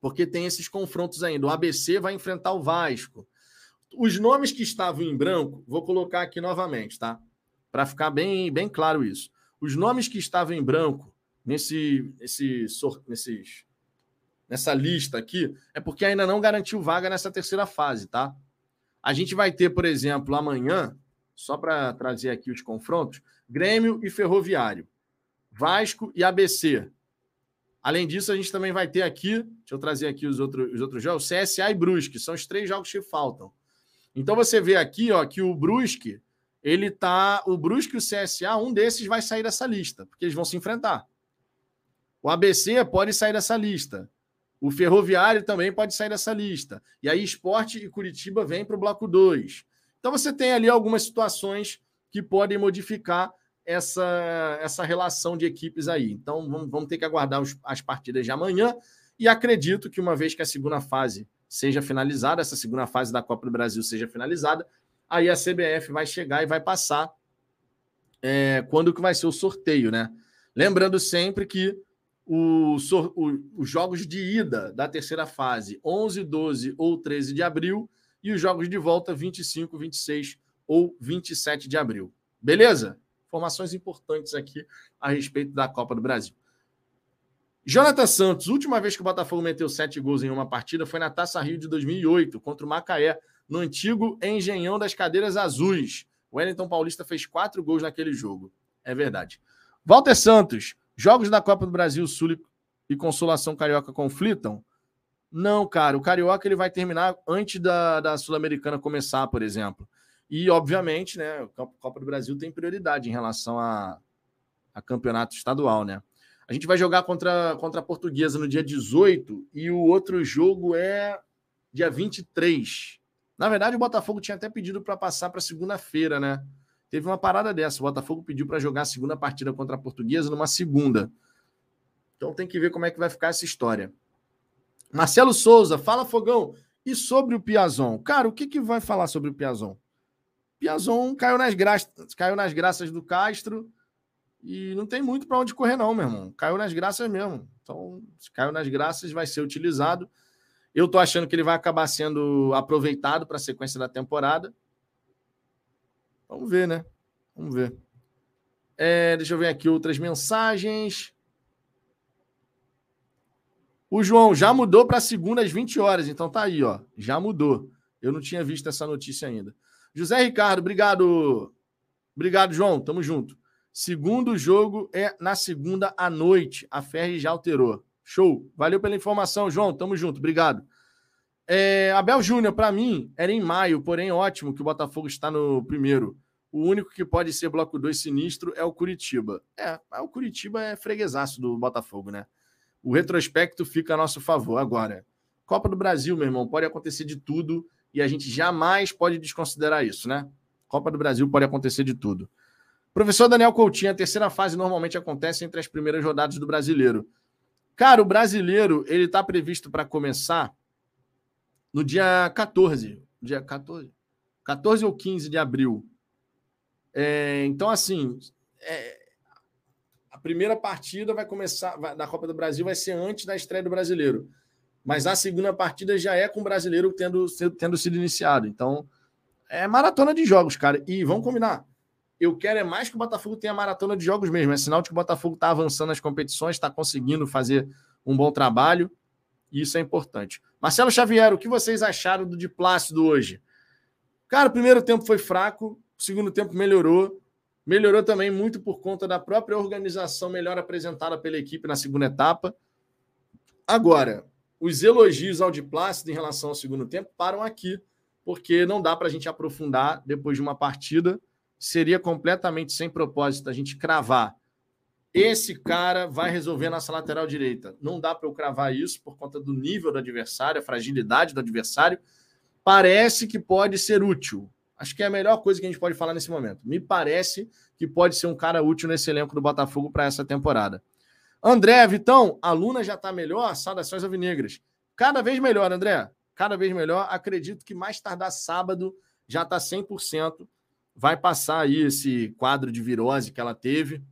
Porque tem esses confrontos ainda. O ABC vai enfrentar o Vasco. Os nomes que estavam em branco, vou colocar aqui novamente, tá? Para ficar bem, bem claro isso. Os nomes que estavam em branco nesse, nesse, nesses, nessa lista aqui é porque ainda não garantiu vaga nessa terceira fase, tá? A gente vai ter, por exemplo, amanhã, só para trazer aqui os confrontos, Grêmio e Ferroviário, Vasco e ABC. Além disso, a gente também vai ter aqui, deixa eu trazer aqui os outros, os outros jogos, CSA e Brusque, são os três jogos que faltam. Então você vê aqui, ó, que o Brusque ele tá. O Brusque e o CSA, um desses vai sair dessa lista, porque eles vão se enfrentar. O ABC pode sair dessa lista. O Ferroviário também pode sair dessa lista. E aí, Esporte e Curitiba vêm para o bloco 2. Então, você tem ali algumas situações que podem modificar essa, essa relação de equipes aí. Então, vamos, vamos ter que aguardar os, as partidas de amanhã. E acredito que, uma vez que a segunda fase seja finalizada, essa segunda fase da Copa do Brasil seja finalizada, aí a CBF vai chegar e vai passar é, quando que vai ser o sorteio, né? Lembrando sempre que o, o, os jogos de ida da terceira fase, 11, 12 ou 13 de abril, e os jogos de volta, 25, 26 ou 27 de abril. Beleza? Informações importantes aqui a respeito da Copa do Brasil. Jonathan Santos, última vez que o Botafogo meteu sete gols em uma partida foi na Taça Rio de 2008, contra o Macaé no antigo Engenhão das Cadeiras Azuis. O Wellington Paulista fez quatro gols naquele jogo. É verdade. Walter Santos, jogos da Copa do Brasil Sul e Consolação Carioca conflitam? Não, cara. O Carioca ele vai terminar antes da, da Sul-Americana começar, por exemplo. E, obviamente, né, a Copa do Brasil tem prioridade em relação a, a campeonato estadual, né? A gente vai jogar contra, contra a Portuguesa no dia 18 e o outro jogo é dia 23. Na verdade, o Botafogo tinha até pedido para passar para segunda-feira, né? Teve uma parada dessa. O Botafogo pediu para jogar a segunda partida contra a Portuguesa numa segunda. Então tem que ver como é que vai ficar essa história. Marcelo Souza, fala Fogão. E sobre o Piazon? Cara, o que, que vai falar sobre o Piazon? Piazon caiu nas, graças, caiu nas graças do Castro e não tem muito para onde correr, não, meu irmão. Caiu nas graças mesmo. Então, se caiu nas graças, vai ser utilizado. Eu tô achando que ele vai acabar sendo aproveitado para a sequência da temporada. Vamos ver, né? Vamos ver. É, deixa eu ver aqui outras mensagens. O João já mudou para segunda às 20 horas, então tá aí, ó. Já mudou. Eu não tinha visto essa notícia ainda. José Ricardo, obrigado. Obrigado, João. Tamo junto. Segundo jogo é na segunda à noite. A Ferri já alterou. Show. Valeu pela informação, João. Tamo junto. Obrigado. É, Abel Júnior, para mim, era em maio, porém ótimo que o Botafogo está no primeiro. O único que pode ser bloco 2 sinistro é o Curitiba. É, o Curitiba é freguesaço do Botafogo, né? O retrospecto fica a nosso favor. Agora, Copa do Brasil, meu irmão, pode acontecer de tudo e a gente jamais pode desconsiderar isso, né? Copa do Brasil pode acontecer de tudo. Professor Daniel Coutinho, a terceira fase normalmente acontece entre as primeiras rodadas do brasileiro. Cara, o brasileiro, ele está previsto para começar no dia 14. Dia 14? 14 ou 15 de abril. É, então, assim, é, a primeira partida vai começar vai, da Copa do Brasil vai ser antes da estreia do brasileiro. Mas a segunda partida já é com o brasileiro tendo, tendo sido iniciado. Então, é maratona de jogos, cara. E vamos combinar. Eu quero é mais que o Botafogo tenha maratona de jogos mesmo. É sinal de que o Botafogo está avançando nas competições, está conseguindo fazer um bom trabalho. E isso é importante. Marcelo Xavier, o que vocês acharam do de Plácido hoje? Cara, o primeiro tempo foi fraco, o segundo tempo melhorou. Melhorou também muito por conta da própria organização melhor apresentada pela equipe na segunda etapa. Agora, os elogios ao de Plácido em relação ao segundo tempo param aqui, porque não dá para a gente aprofundar depois de uma partida. Seria completamente sem propósito a gente cravar. Esse cara vai resolver nossa lateral direita. Não dá para eu cravar isso por conta do nível do adversário, a fragilidade do adversário. Parece que pode ser útil. Acho que é a melhor coisa que a gente pode falar nesse momento. Me parece que pode ser um cara útil nesse elenco do Botafogo para essa temporada. André, Vitão, a Luna já está melhor? Saudações alvinegras. Cada vez melhor, André. Cada vez melhor. Acredito que mais tardar sábado já está 100%. Vai passar aí esse quadro de virose que ela teve.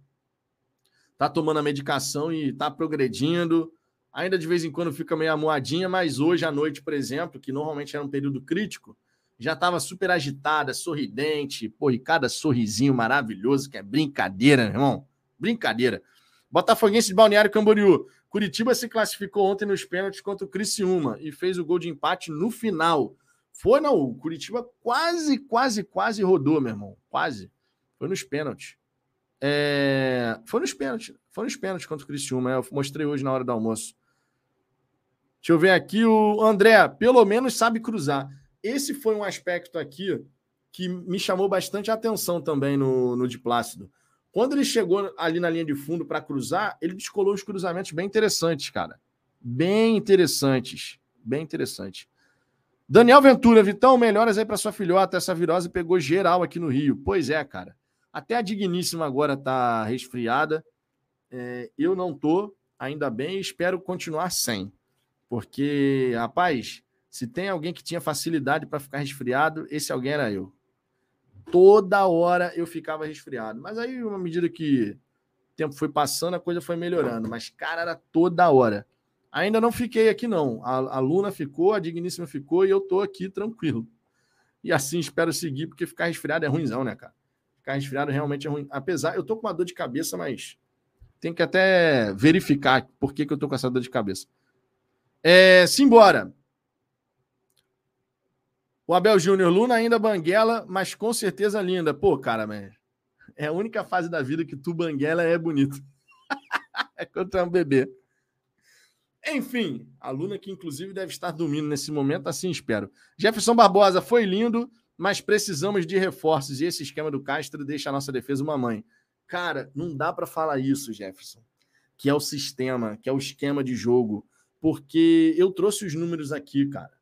Está tomando a medicação e está progredindo. Ainda de vez em quando fica meio amoadinha, mas hoje à noite, por exemplo, que normalmente era um período crítico, já estava super agitada, sorridente. Pô, e cada sorrisinho maravilhoso, que é brincadeira, irmão. Brincadeira. Botafoguense de Balneário Camboriú. Curitiba se classificou ontem nos pênaltis contra o Criciúma e fez o gol de empate no final. Foi, não. O Curitiba quase, quase, quase rodou, meu irmão. Quase. Foi nos pênaltis. É... Foi nos pênaltis. Foi nos pênaltis contra o Criciúma. É, eu mostrei hoje na hora do almoço. Deixa eu ver aqui. O André, pelo menos sabe cruzar. Esse foi um aspecto aqui que me chamou bastante atenção também no, no de Plácido. Quando ele chegou ali na linha de fundo para cruzar, ele descolou os cruzamentos bem interessantes, cara. Bem interessantes. Bem interessantes. Daniel Ventura, Vitão, melhoras aí para sua filhota. Essa virose pegou geral aqui no Rio. Pois é, cara. Até a Digníssima agora tá resfriada. É, eu não tô, ainda bem, espero continuar sem. Porque, rapaz, se tem alguém que tinha facilidade para ficar resfriado, esse alguém era eu toda hora eu ficava resfriado. Mas aí, uma medida que o tempo foi passando, a coisa foi melhorando. Mas, cara, era toda hora. Ainda não fiquei aqui, não. A, a Luna ficou, a Digníssima ficou e eu tô aqui tranquilo. E assim espero seguir, porque ficar resfriado é ruimzão, né, cara? Ficar resfriado realmente é ruim. Apesar, eu tô com uma dor de cabeça, mas tem que até verificar por que, que eu tô com essa dor de cabeça. É, simbora. O Abel Júnior, Luna ainda banguela, mas com certeza linda. Pô, cara, man, é a única fase da vida que tu banguela é bonito. [laughs] é quando tu é um bebê. Enfim, a Luna que inclusive deve estar dormindo nesse momento, assim espero. Jefferson Barbosa, foi lindo, mas precisamos de reforços e esse esquema do Castro deixa a nossa defesa uma mãe. Cara, não dá para falar isso, Jefferson, que é o sistema, que é o esquema de jogo, porque eu trouxe os números aqui, cara.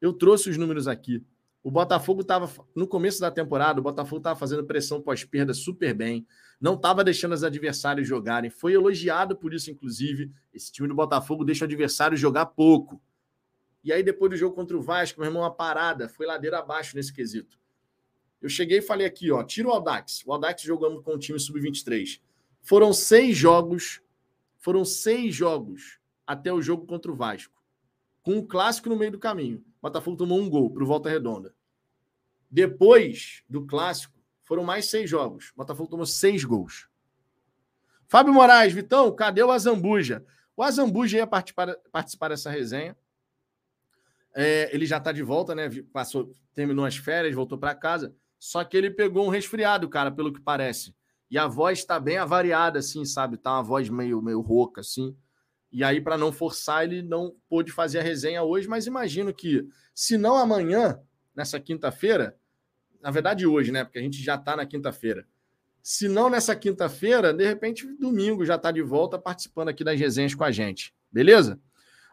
Eu trouxe os números aqui. O Botafogo estava, no começo da temporada, o Botafogo estava fazendo pressão pós-perda super bem, não estava deixando os adversários jogarem. Foi elogiado por isso, inclusive. Esse time do Botafogo deixa o adversário jogar pouco. E aí, depois do jogo contra o Vasco, meu irmão, uma parada, foi ladeira abaixo nesse quesito. Eu cheguei e falei aqui, ó, tira o Aldax. O Aldax jogamos com o time sub-23. Foram seis jogos, foram seis jogos até o jogo contra o Vasco com um clássico no meio do caminho. O Botafogo tomou um gol para o Volta Redonda. Depois do clássico, foram mais seis jogos. O Botafogo tomou seis gols. Fábio Moraes, Vitão, cadê o Azambuja? O Azambuja ia participar, participar dessa resenha. É, ele já está de volta, né? Passou, terminou as férias, voltou para casa. Só que ele pegou um resfriado, cara, pelo que parece. E a voz está bem avariada, assim, sabe? Tá uma voz meio, meio rouca, assim. E aí, para não forçar, ele não pôde fazer a resenha hoje, mas imagino que, se não amanhã, nessa quinta-feira, na verdade hoje, né? Porque a gente já está na quinta-feira. Se não nessa quinta-feira, de repente, domingo já está de volta participando aqui das resenhas com a gente. Beleza?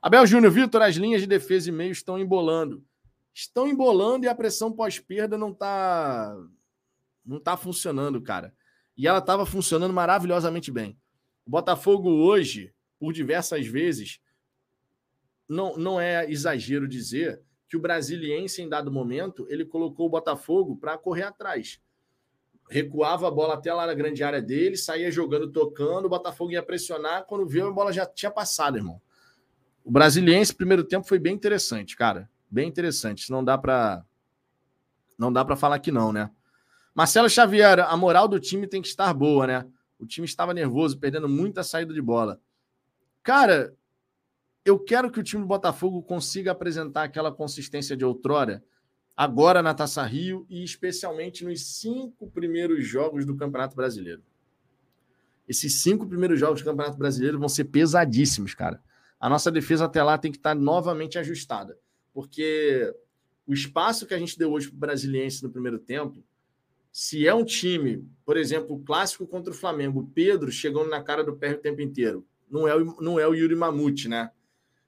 Abel Júnior, Vitor, as linhas de defesa e meio estão embolando. Estão embolando e a pressão pós-perda não está não tá funcionando, cara. E ela estava funcionando maravilhosamente bem. O Botafogo hoje por diversas vezes, não, não é exagero dizer que o brasiliense, em dado momento, ele colocou o Botafogo para correr atrás. Recuava a bola até lá na grande área dele, saía jogando, tocando, o Botafogo ia pressionar, quando viu a bola já tinha passado, irmão. O brasiliense, primeiro tempo, foi bem interessante, cara. Bem interessante. Não dá para não dá para falar que não, né? Marcelo Xavier, a moral do time tem que estar boa, né? O time estava nervoso, perdendo muita saída de bola. Cara, eu quero que o time do Botafogo consiga apresentar aquela consistência de outrora, agora na Taça Rio e especialmente nos cinco primeiros jogos do Campeonato Brasileiro. Esses cinco primeiros jogos do Campeonato Brasileiro vão ser pesadíssimos, cara. A nossa defesa até lá tem que estar novamente ajustada. Porque o espaço que a gente deu hoje para o Brasiliense no primeiro tempo, se é um time, por exemplo, o clássico contra o Flamengo, Pedro chegando na cara do pé o tempo inteiro, não é, o, não é o Yuri Mamute, né?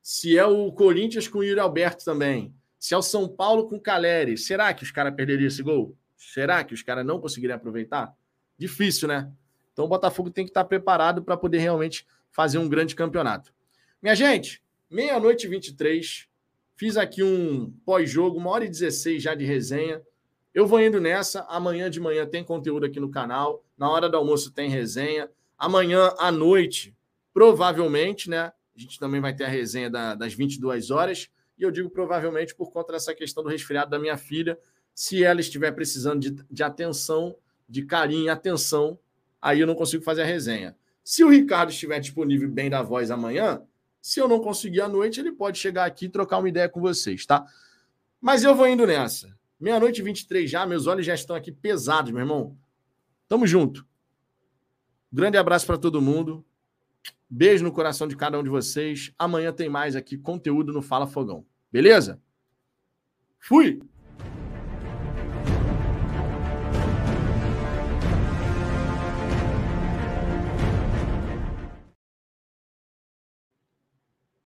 Se é o Corinthians com o Yuri Alberto também, se é o São Paulo com o Caleri, será que os caras perderiam esse gol? Será que os caras não conseguiriam aproveitar? Difícil, né? Então o Botafogo tem que estar preparado para poder realmente fazer um grande campeonato. Minha gente, meia-noite e 23. Fiz aqui um pós-jogo, uma hora e 16 já de resenha. Eu vou indo nessa. Amanhã de manhã tem conteúdo aqui no canal. Na hora do almoço tem resenha. Amanhã à noite, provavelmente, né? A gente também vai ter a resenha da, das 22 horas. E eu digo provavelmente por conta dessa questão do resfriado da minha filha. Se ela estiver precisando de, de atenção, de carinho e atenção, aí eu não consigo fazer a resenha. Se o Ricardo estiver disponível bem da voz amanhã, se eu não conseguir à noite, ele pode chegar aqui e trocar uma ideia com vocês, tá? Mas eu vou indo nessa. Meia-noite e 23 já, meus olhos já estão aqui pesados, meu irmão. Tamo junto. Grande abraço para todo mundo. Beijo no coração de cada um de vocês. Amanhã tem mais aqui conteúdo no Fala Fogão. Beleza? Fui!